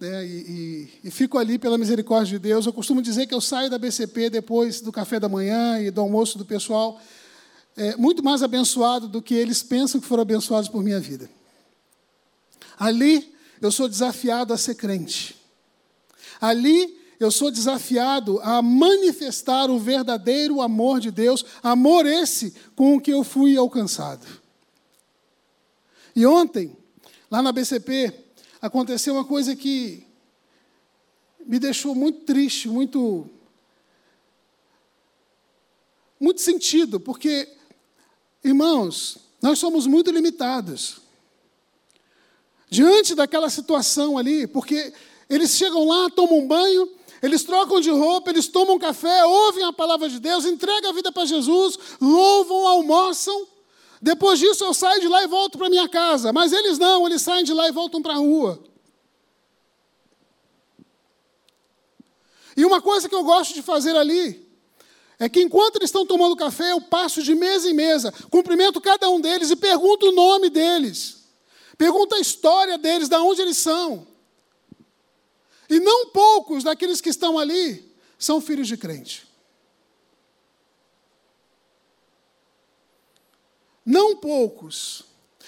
né, e, e, e, fico ali pela misericórdia de Deus. Eu costumo dizer que eu saio da BCP depois do café da manhã e do almoço do pessoal, é, muito mais abençoado do que eles pensam que foram abençoados por minha vida. Ali eu sou desafiado a ser crente. Ali eu sou desafiado a manifestar o verdadeiro amor de Deus, amor esse com o que eu fui alcançado. E ontem, lá na BCP, aconteceu uma coisa que me deixou muito triste, muito muito sentido, porque irmãos, nós somos muito limitados. Diante daquela situação ali, porque eles chegam lá, tomam um banho, eles trocam de roupa, eles tomam café, ouvem a palavra de Deus, entregam a vida para Jesus, louvam, almoçam, depois disso eu saio de lá e volto para minha casa. Mas eles não, eles saem de lá e voltam para a rua. E uma coisa que eu gosto de fazer ali é que enquanto eles estão tomando café, eu passo de mesa em mesa, cumprimento cada um deles e pergunto o nome deles. Pergunto a história deles, de onde eles são. E não poucos daqueles que estão ali são filhos de crente. Não poucos.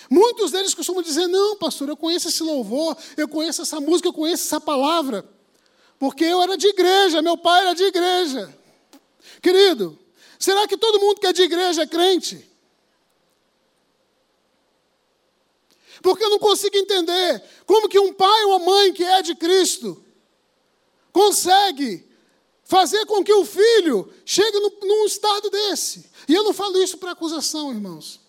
Muitos deles costumam dizer: Não, pastor, eu conheço esse louvor, eu conheço essa música, eu conheço essa palavra, porque eu era de igreja, meu pai era de igreja. Querido, será que todo mundo que é de igreja é crente? Porque eu não consigo entender como que um pai ou uma mãe que é de Cristo consegue fazer com que o filho chegue num estado desse. E eu não falo isso para acusação, irmãos.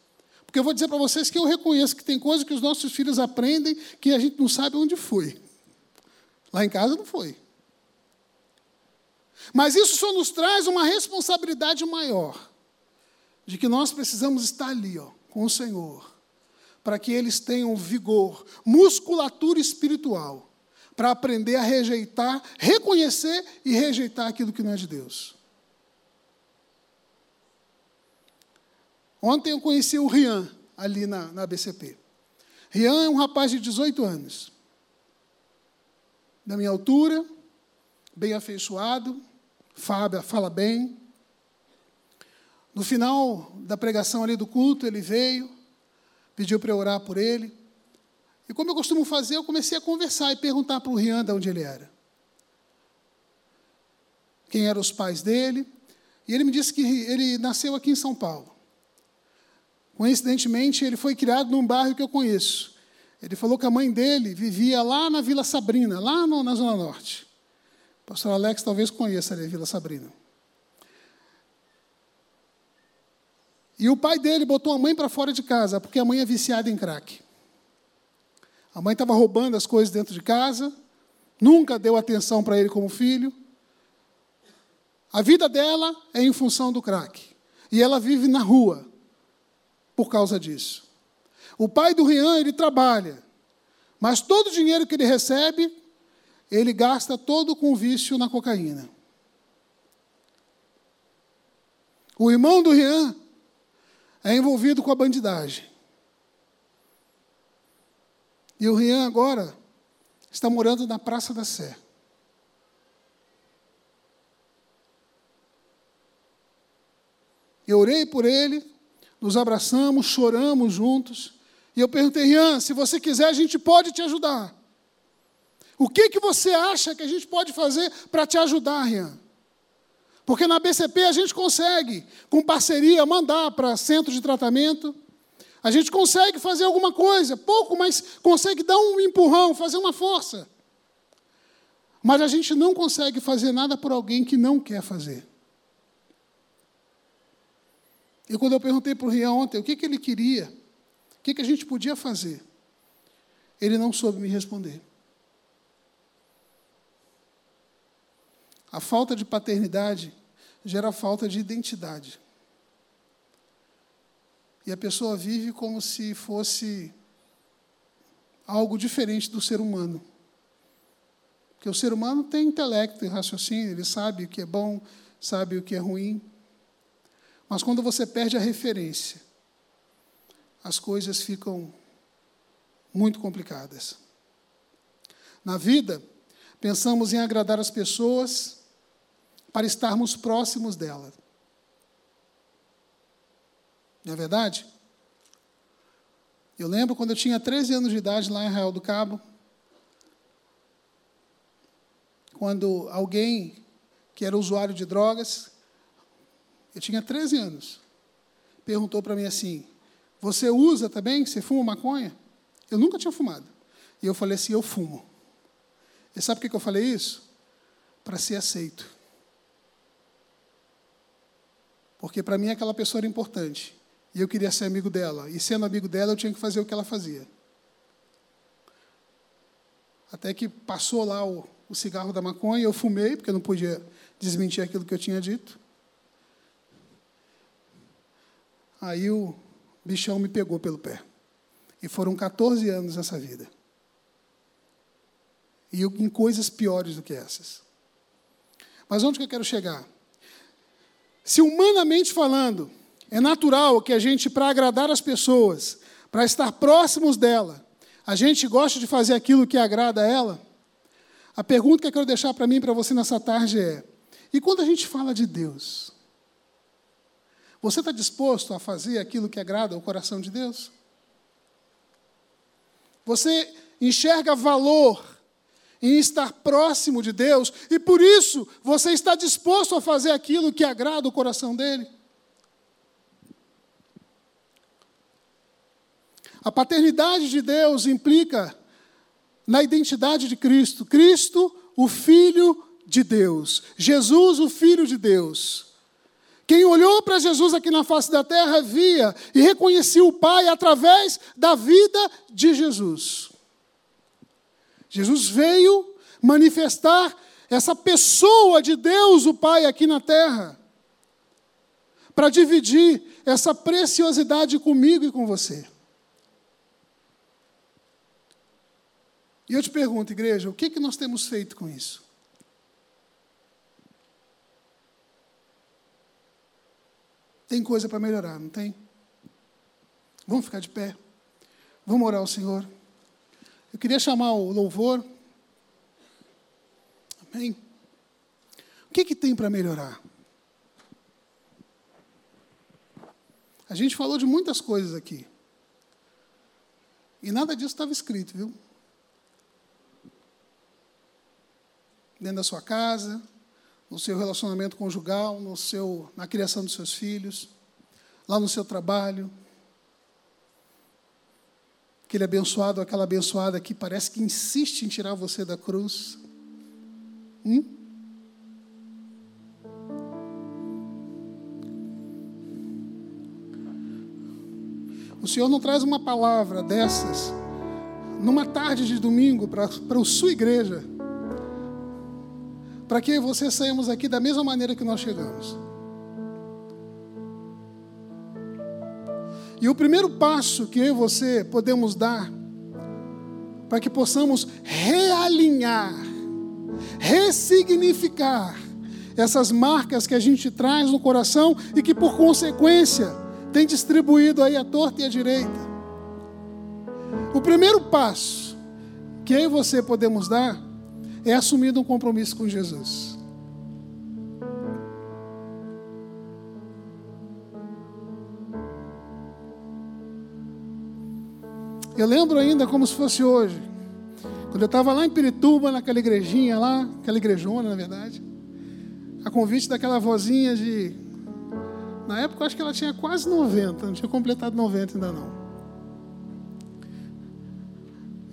Porque eu vou dizer para vocês que eu reconheço que tem coisas que os nossos filhos aprendem que a gente não sabe onde foi. Lá em casa não foi. Mas isso só nos traz uma responsabilidade maior de que nós precisamos estar ali, ó, com o Senhor, para que eles tenham vigor, musculatura espiritual, para aprender a rejeitar, reconhecer e rejeitar aquilo que não é de Deus. Ontem eu conheci o Rian, ali na, na BCP. Rian é um rapaz de 18 anos. Da minha altura, bem afeiçoado, fala, fala bem. No final da pregação ali do culto, ele veio, pediu para eu orar por ele. E como eu costumo fazer, eu comecei a conversar e perguntar para o Rian de onde ele era. Quem eram os pais dele. E ele me disse que ele nasceu aqui em São Paulo. Coincidentemente, ele foi criado num bairro que eu conheço. Ele falou que a mãe dele vivia lá na Vila Sabrina, lá no, na Zona Norte. O pastor Alex talvez conheça ali a Vila Sabrina. E o pai dele botou a mãe para fora de casa, porque a mãe é viciada em crack. A mãe estava roubando as coisas dentro de casa, nunca deu atenção para ele como filho. A vida dela é em função do crack. E ela vive na rua, por causa disso. O pai do Rian, ele trabalha, mas todo o dinheiro que ele recebe, ele gasta todo com vício na cocaína. O irmão do Rian é envolvido com a bandidagem. E o Rian agora está morando na Praça da Sé. Eu orei por ele, nos abraçamos, choramos juntos. E eu perguntei, Rian, se você quiser, a gente pode te ajudar. O que, que você acha que a gente pode fazer para te ajudar, Rian? Porque na BCP a gente consegue, com parceria, mandar para centro de tratamento. A gente consegue fazer alguma coisa, pouco, mas consegue dar um empurrão, fazer uma força. Mas a gente não consegue fazer nada por alguém que não quer fazer. E quando eu perguntei para o Rian ontem o que, que ele queria, o que, que a gente podia fazer, ele não soube me responder. A falta de paternidade gera falta de identidade. E a pessoa vive como se fosse algo diferente do ser humano. Porque o ser humano tem intelecto e raciocínio, ele sabe o que é bom, sabe o que é ruim. Mas quando você perde a referência, as coisas ficam muito complicadas. Na vida, pensamos em agradar as pessoas para estarmos próximos dela. Não é verdade? Eu lembro quando eu tinha 13 anos de idade lá em Arraial do Cabo, quando alguém que era usuário de drogas, eu tinha 13 anos, perguntou para mim assim: Você usa também? Você fuma maconha? Eu nunca tinha fumado. E eu falei assim: Eu fumo. E sabe por que eu falei isso? Para ser aceito. Porque para mim aquela pessoa era importante. E eu queria ser amigo dela. E sendo amigo dela, eu tinha que fazer o que ela fazia. Até que passou lá o, o cigarro da maconha, eu fumei, porque eu não podia desmentir aquilo que eu tinha dito. Aí o bichão me pegou pelo pé. E foram 14 anos nessa vida. E eu, em coisas piores do que essas. Mas onde que eu quero chegar? Se humanamente falando, é natural que a gente, para agradar as pessoas, para estar próximos dela, a gente gosta de fazer aquilo que agrada a ela, a pergunta que eu quero deixar para mim e para você nessa tarde é: e quando a gente fala de Deus? Você está disposto a fazer aquilo que agrada ao coração de Deus? Você enxerga valor em estar próximo de Deus e por isso você está disposto a fazer aquilo que agrada o coração dele? A paternidade de Deus implica na identidade de Cristo. Cristo, o Filho de Deus. Jesus, o Filho de Deus. Quem olhou para Jesus aqui na face da terra via e reconhecia o Pai através da vida de Jesus. Jesus veio manifestar essa pessoa de Deus, o Pai, aqui na terra, para dividir essa preciosidade comigo e com você. E eu te pergunto, igreja, o que, que nós temos feito com isso? Tem coisa para melhorar, não tem? Vamos ficar de pé. Vamos orar ao Senhor. Eu queria chamar o louvor. Amém? O que, que tem para melhorar? A gente falou de muitas coisas aqui. E nada disso estava escrito, viu? Dentro da sua casa, no seu relacionamento conjugal, no seu, na criação dos seus filhos, lá no seu trabalho, aquele abençoado, aquela abençoada que parece que insiste em tirar você da cruz. Hum? O Senhor não traz uma palavra dessas numa tarde de domingo para a sua igreja, para que você saímos aqui da mesma maneira que nós chegamos. E o primeiro passo que eu e você podemos dar para que possamos realinhar, ressignificar essas marcas que a gente traz no coração e que por consequência tem distribuído aí a torta e a direita. O primeiro passo que eu e você podemos dar é assumir um compromisso com Jesus. Eu lembro ainda como se fosse hoje, Quando eu estava lá em Pirituba, naquela igrejinha lá, aquela igrejona, na verdade, a convite daquela vozinha de. Na época eu acho que ela tinha quase 90, não tinha completado 90 ainda não.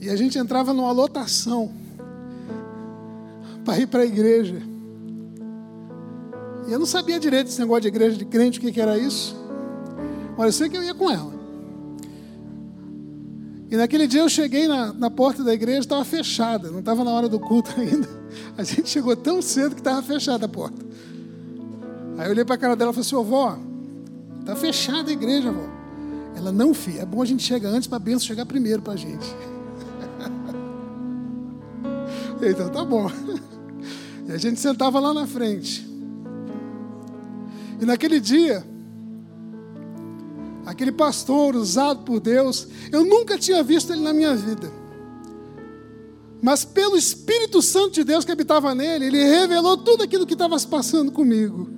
E a gente entrava numa lotação para ir para a igreja. E eu não sabia direito esse negócio de igreja de crente, o que, que era isso. Mas eu sei que eu ia com ela. E naquele dia eu cheguei na, na porta da igreja, estava fechada, não estava na hora do culto ainda. A gente chegou tão cedo que estava fechada a porta. Aí eu olhei para a cara dela e falei assim: vó, está fechada a igreja, vó. Ela, não, filha, é bom a gente chegar antes para a bênção chegar primeiro para a gente. então tá bom. E a gente sentava lá na frente. E naquele dia, aquele pastor usado por Deus, eu nunca tinha visto ele na minha vida. Mas pelo Espírito Santo de Deus que habitava nele, ele revelou tudo aquilo que estava se passando comigo.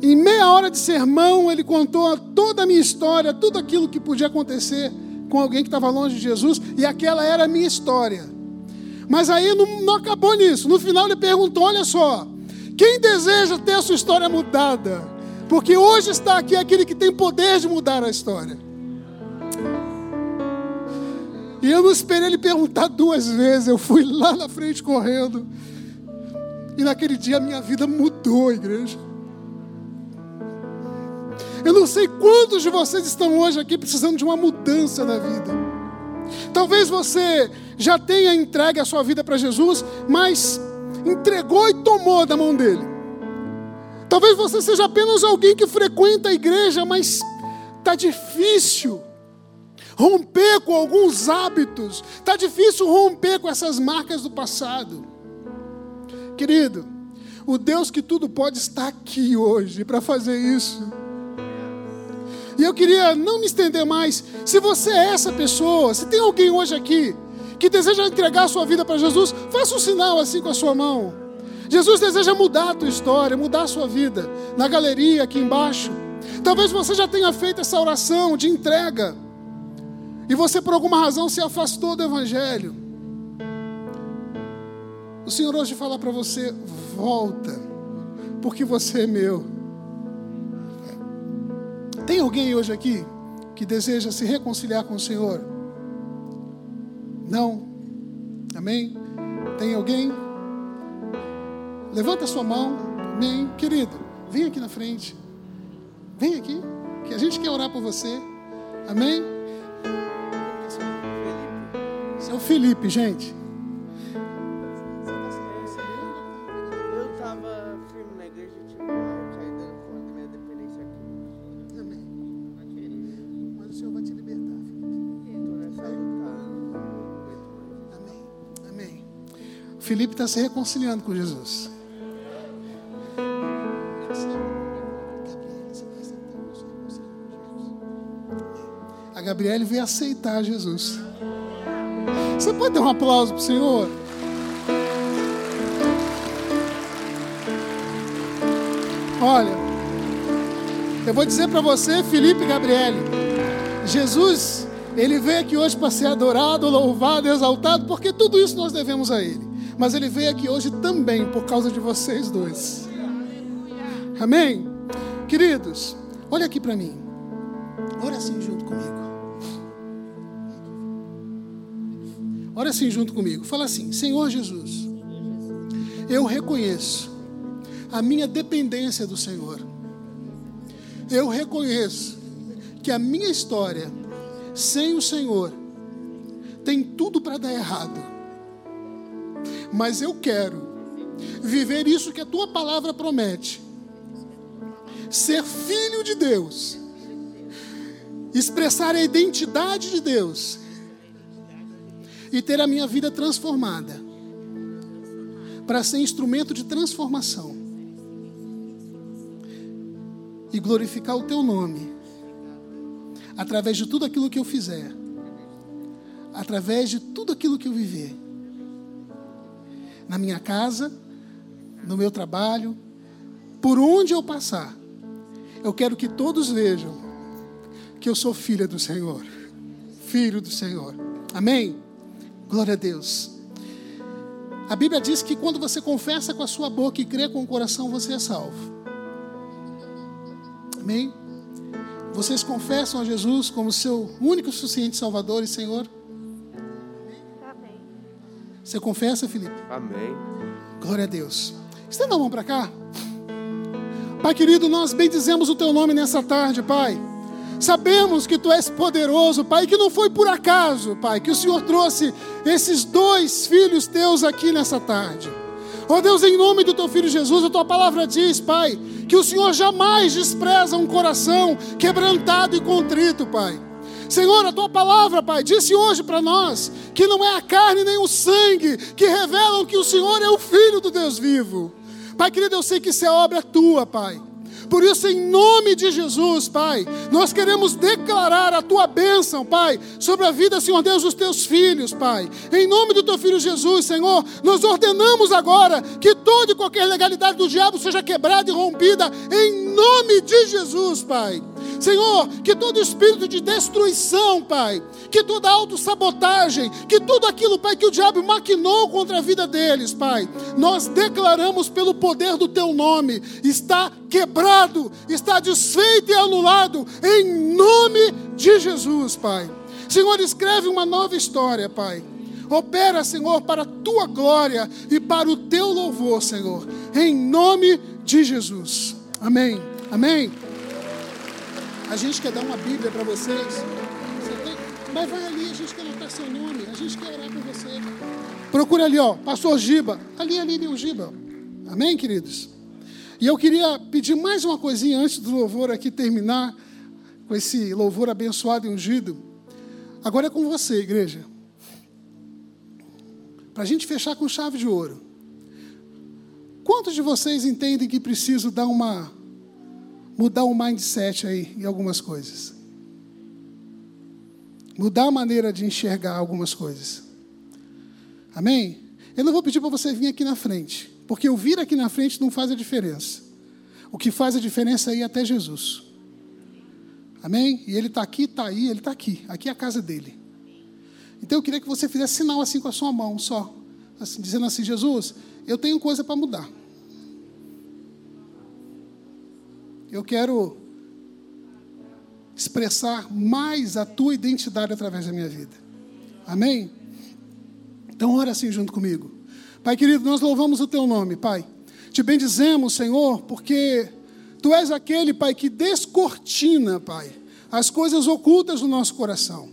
Em meia hora de sermão, ele contou toda a minha história, tudo aquilo que podia acontecer com alguém que estava longe de Jesus, e aquela era a minha história. Mas aí não, não acabou nisso. No final ele perguntou: olha só, quem deseja ter a sua história mudada? Porque hoje está aqui aquele que tem poder de mudar a história. E eu não esperei ele perguntar duas vezes, eu fui lá na frente correndo. E naquele dia a minha vida mudou, igreja. Eu não sei quantos de vocês estão hoje aqui precisando de uma mudança na vida. Talvez você já tenha entregue a sua vida para Jesus, mas entregou e tomou da mão dele. Talvez você seja apenas alguém que frequenta a igreja, mas está difícil romper com alguns hábitos, está difícil romper com essas marcas do passado. Querido, o Deus que tudo pode está aqui hoje para fazer isso. E eu queria não me estender mais. Se você é essa pessoa, se tem alguém hoje aqui que deseja entregar a sua vida para Jesus, faça um sinal assim com a sua mão. Jesus deseja mudar a tua história, mudar a sua vida. Na galeria aqui embaixo. Talvez você já tenha feito essa oração de entrega. E você, por alguma razão, se afastou do Evangelho. O Senhor hoje fala para você: volta, porque você é meu. Tem alguém hoje aqui que deseja se reconciliar com o Senhor? Não? Amém? Tem alguém? Levanta a sua mão. Amém. Querido, vem aqui na frente. Vem aqui, que a gente quer orar por você. Amém? O Felipe, gente. Felipe está se reconciliando com Jesus. A Gabriele veio aceitar Jesus. Você pode dar um aplauso para o Senhor? Olha, eu vou dizer para você, Felipe e Gabriele, Jesus, ele veio aqui hoje para ser adorado, louvado, exaltado, porque tudo isso nós devemos a Ele. Mas Ele veio aqui hoje também por causa de vocês dois. Amém? Queridos, olha aqui para mim. Ora assim junto comigo. Ora assim junto comigo. Fala assim: Senhor Jesus, eu reconheço a minha dependência do Senhor. Eu reconheço que a minha história sem o Senhor tem tudo para dar errado. Mas eu quero viver isso que a tua palavra promete. Ser filho de Deus. Expressar a identidade de Deus. E ter a minha vida transformada. Para ser instrumento de transformação. E glorificar o teu nome. Através de tudo aquilo que eu fizer. Através de tudo aquilo que eu viver na minha casa, no meu trabalho, por onde eu passar. Eu quero que todos vejam que eu sou filha do Senhor, filho do Senhor. Amém? Glória a Deus. A Bíblia diz que quando você confessa com a sua boca e crê com o coração, você é salvo. Amém? Vocês confessam a Jesus como seu único suficiente Salvador e Senhor? Você confessa, Felipe? Amém. Glória a Deus. Estenda a mão para cá. Pai querido, nós bendizemos o teu nome nessa tarde, Pai. Sabemos que tu és poderoso, Pai, que não foi por acaso, Pai, que o Senhor trouxe esses dois filhos teus aqui nessa tarde. Ó oh Deus, em nome do teu filho Jesus, a tua palavra diz, Pai, que o Senhor jamais despreza um coração quebrantado e contrito, Pai. Senhor, a tua palavra, Pai, disse hoje para nós que não é a carne nem o sangue que revelam que o Senhor é o Filho do Deus vivo. Pai querido, eu sei que isso é obra tua, Pai. Por isso, em nome de Jesus, Pai, nós queremos declarar a tua bênção, Pai, sobre a vida, Senhor Deus, dos teus filhos, Pai. Em nome do teu filho Jesus, Senhor, nós ordenamos agora que toda e qualquer legalidade do diabo seja quebrada e rompida, em nome de Jesus, Pai. Senhor, que todo espírito de destruição, Pai, que toda autossabotagem, que tudo aquilo, Pai, que o diabo maquinou contra a vida deles, Pai, nós declaramos pelo poder do Teu nome, está quebrado, está desfeito e anulado, em nome de Jesus, Pai. Senhor, escreve uma nova história, Pai. Opera, Senhor, para a tua glória e para o teu louvor, Senhor, em nome de Jesus. Amém. Amém. A gente quer dar uma Bíblia para vocês. Você tem... Mas vai ali, a gente quer anotar seu nome, a gente quer orar por você. Procura ali, ó, pastor Giba. Ali, ali, o Giba. Amém, queridos? E eu queria pedir mais uma coisinha antes do louvor aqui terminar, com esse louvor abençoado e ungido. Agora é com você, igreja. Para a gente fechar com chave de ouro. Quantos de vocês entendem que preciso dar uma mudar o mindset aí em algumas coisas. Mudar a maneira de enxergar algumas coisas. Amém? Eu não vou pedir para você vir aqui na frente, porque eu vir aqui na frente não faz a diferença. O que faz a diferença é ir até Jesus. Amém? E ele está aqui, está aí, ele está aqui. Aqui é a casa dele. Então eu queria que você fizesse sinal assim com a sua mão, só. Assim, dizendo assim: Jesus, eu tenho coisa para mudar. Eu quero expressar mais a tua identidade através da minha vida. Amém? Então, ora assim junto comigo. Pai querido, nós louvamos o teu nome, Pai. Te bendizemos, Senhor, porque tu és aquele, Pai, que descortina, Pai, as coisas ocultas do nosso coração.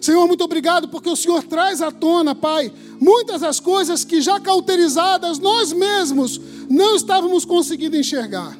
Senhor, muito obrigado porque o Senhor traz à tona, Pai, muitas das coisas que já cauterizadas nós mesmos não estávamos conseguindo enxergar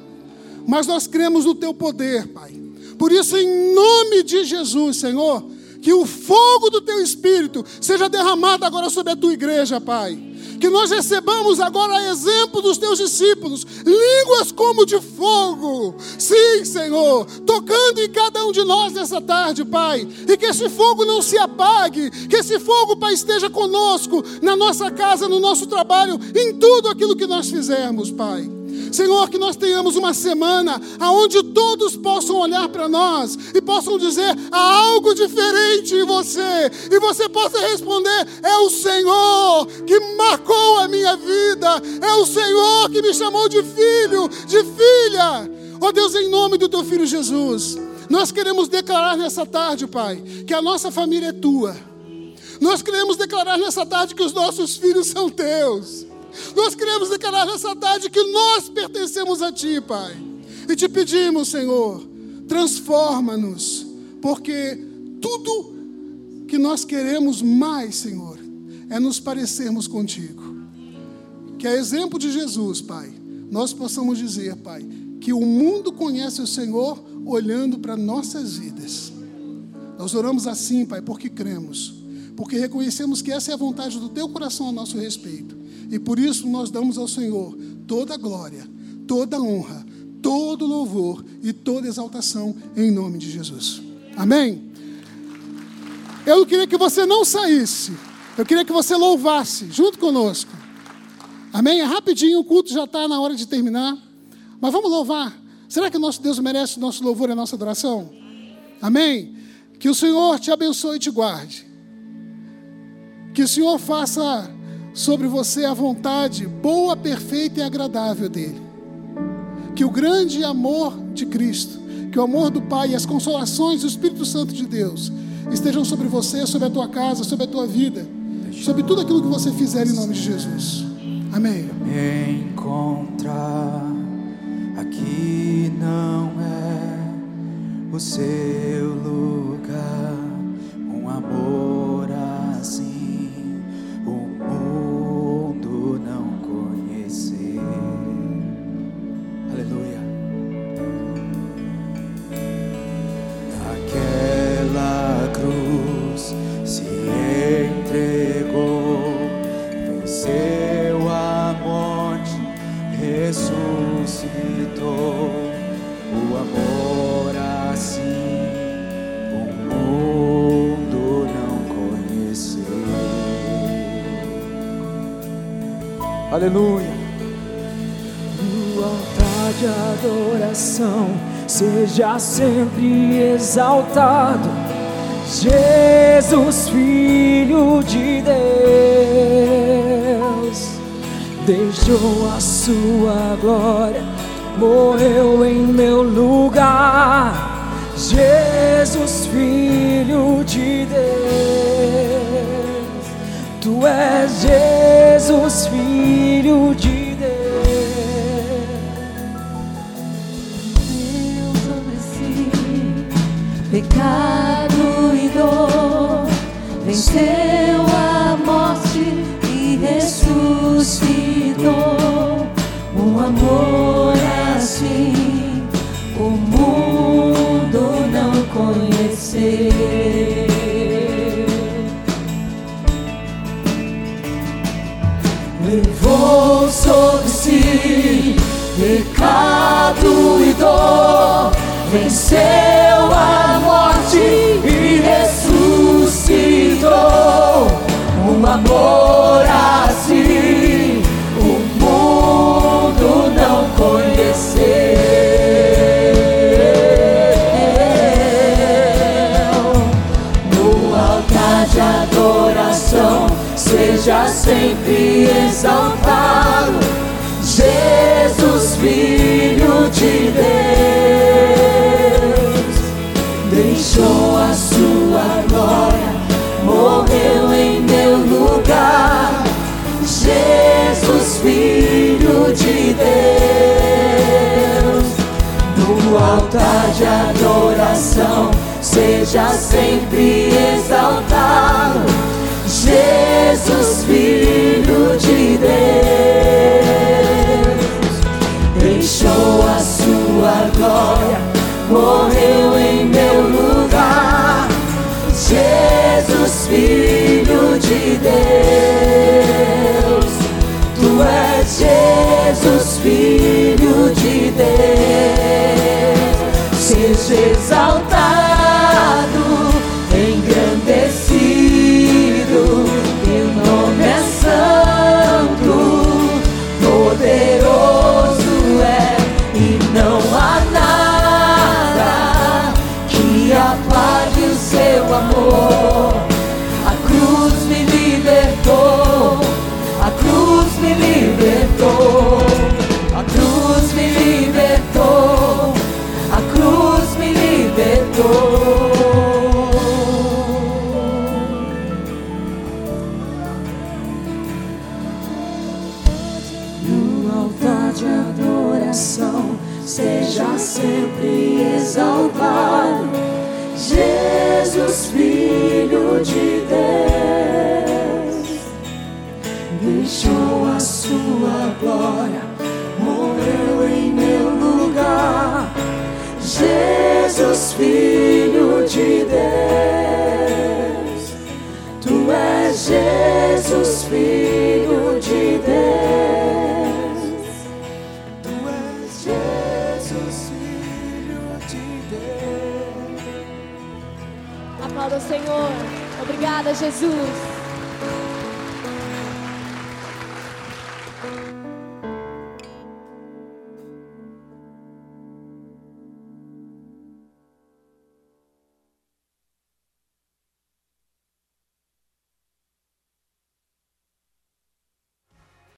mas nós cremos no teu poder, Pai. Por isso, em nome de Jesus, Senhor, que o fogo do teu espírito seja derramado agora sobre a tua igreja, Pai. Que nós recebamos agora exemplo dos teus discípulos, línguas como de fogo. Sim, Senhor, tocando em cada um de nós nessa tarde, Pai. E que esse fogo não se apague, que esse fogo, Pai, esteja conosco na nossa casa, no nosso trabalho, em tudo aquilo que nós fizermos, Pai. Senhor, que nós tenhamos uma semana onde todos possam olhar para nós e possam dizer: há algo diferente em você, e você possa responder: é o Senhor que marcou a minha vida, é o Senhor que me chamou de filho, de filha. Ó oh Deus, em nome do teu filho Jesus, nós queremos declarar nessa tarde, Pai, que a nossa família é tua. Nós queremos declarar nessa tarde que os nossos filhos são teus. Nós queremos declarar nessa tarde que nós pertencemos a Ti, Pai. E te pedimos, Senhor, transforma-nos, porque tudo que nós queremos mais, Senhor, é nos parecermos contigo. Que a exemplo de Jesus, Pai, nós possamos dizer, Pai, que o mundo conhece o Senhor olhando para nossas vidas. Nós oramos assim, Pai, porque cremos, porque reconhecemos que essa é a vontade do Teu coração a nosso respeito. E por isso nós damos ao Senhor toda glória, toda honra, todo louvor e toda exaltação em nome de Jesus. Amém? Eu queria que você não saísse, eu queria que você louvasse junto conosco. Amém? É rapidinho, o culto já está na hora de terminar. Mas vamos louvar. Será que o nosso Deus merece o nosso louvor e a nossa adoração? Amém? Que o Senhor te abençoe e te guarde. Que o Senhor faça sobre você a vontade boa, perfeita e agradável dele. Que o grande amor de Cristo, que o amor do Pai e as consolações do Espírito Santo de Deus estejam sobre você, sobre a tua casa, sobre a tua vida, sobre tudo aquilo que você fizer em nome de Jesus. Amém. Encontrar aqui não é o seu lugar, um amor assim Aleluia. No altar de adoração, seja sempre exaltado, Jesus, Filho de Deus, deixou a sua glória, morreu em meu lugar. Jesus, Filho de Deus, Tu és Jesus, Filho pecado e dor, venceu a morte e ressuscitou. Um amor assim, o mundo não conheceu. levou sobre si pecado e dor, venceu a amor assim o mundo não conheceu. No altar de adoração, seja sempre exaltado, Jesus, Filho de Deus, Jesus, Filho de Deus, no altar de adoração, seja sempre exaltado. Jesus, Filho de Deus, deixou a sua glória, morreu em meu lugar. Jesus, Filho de Deus, Jesus.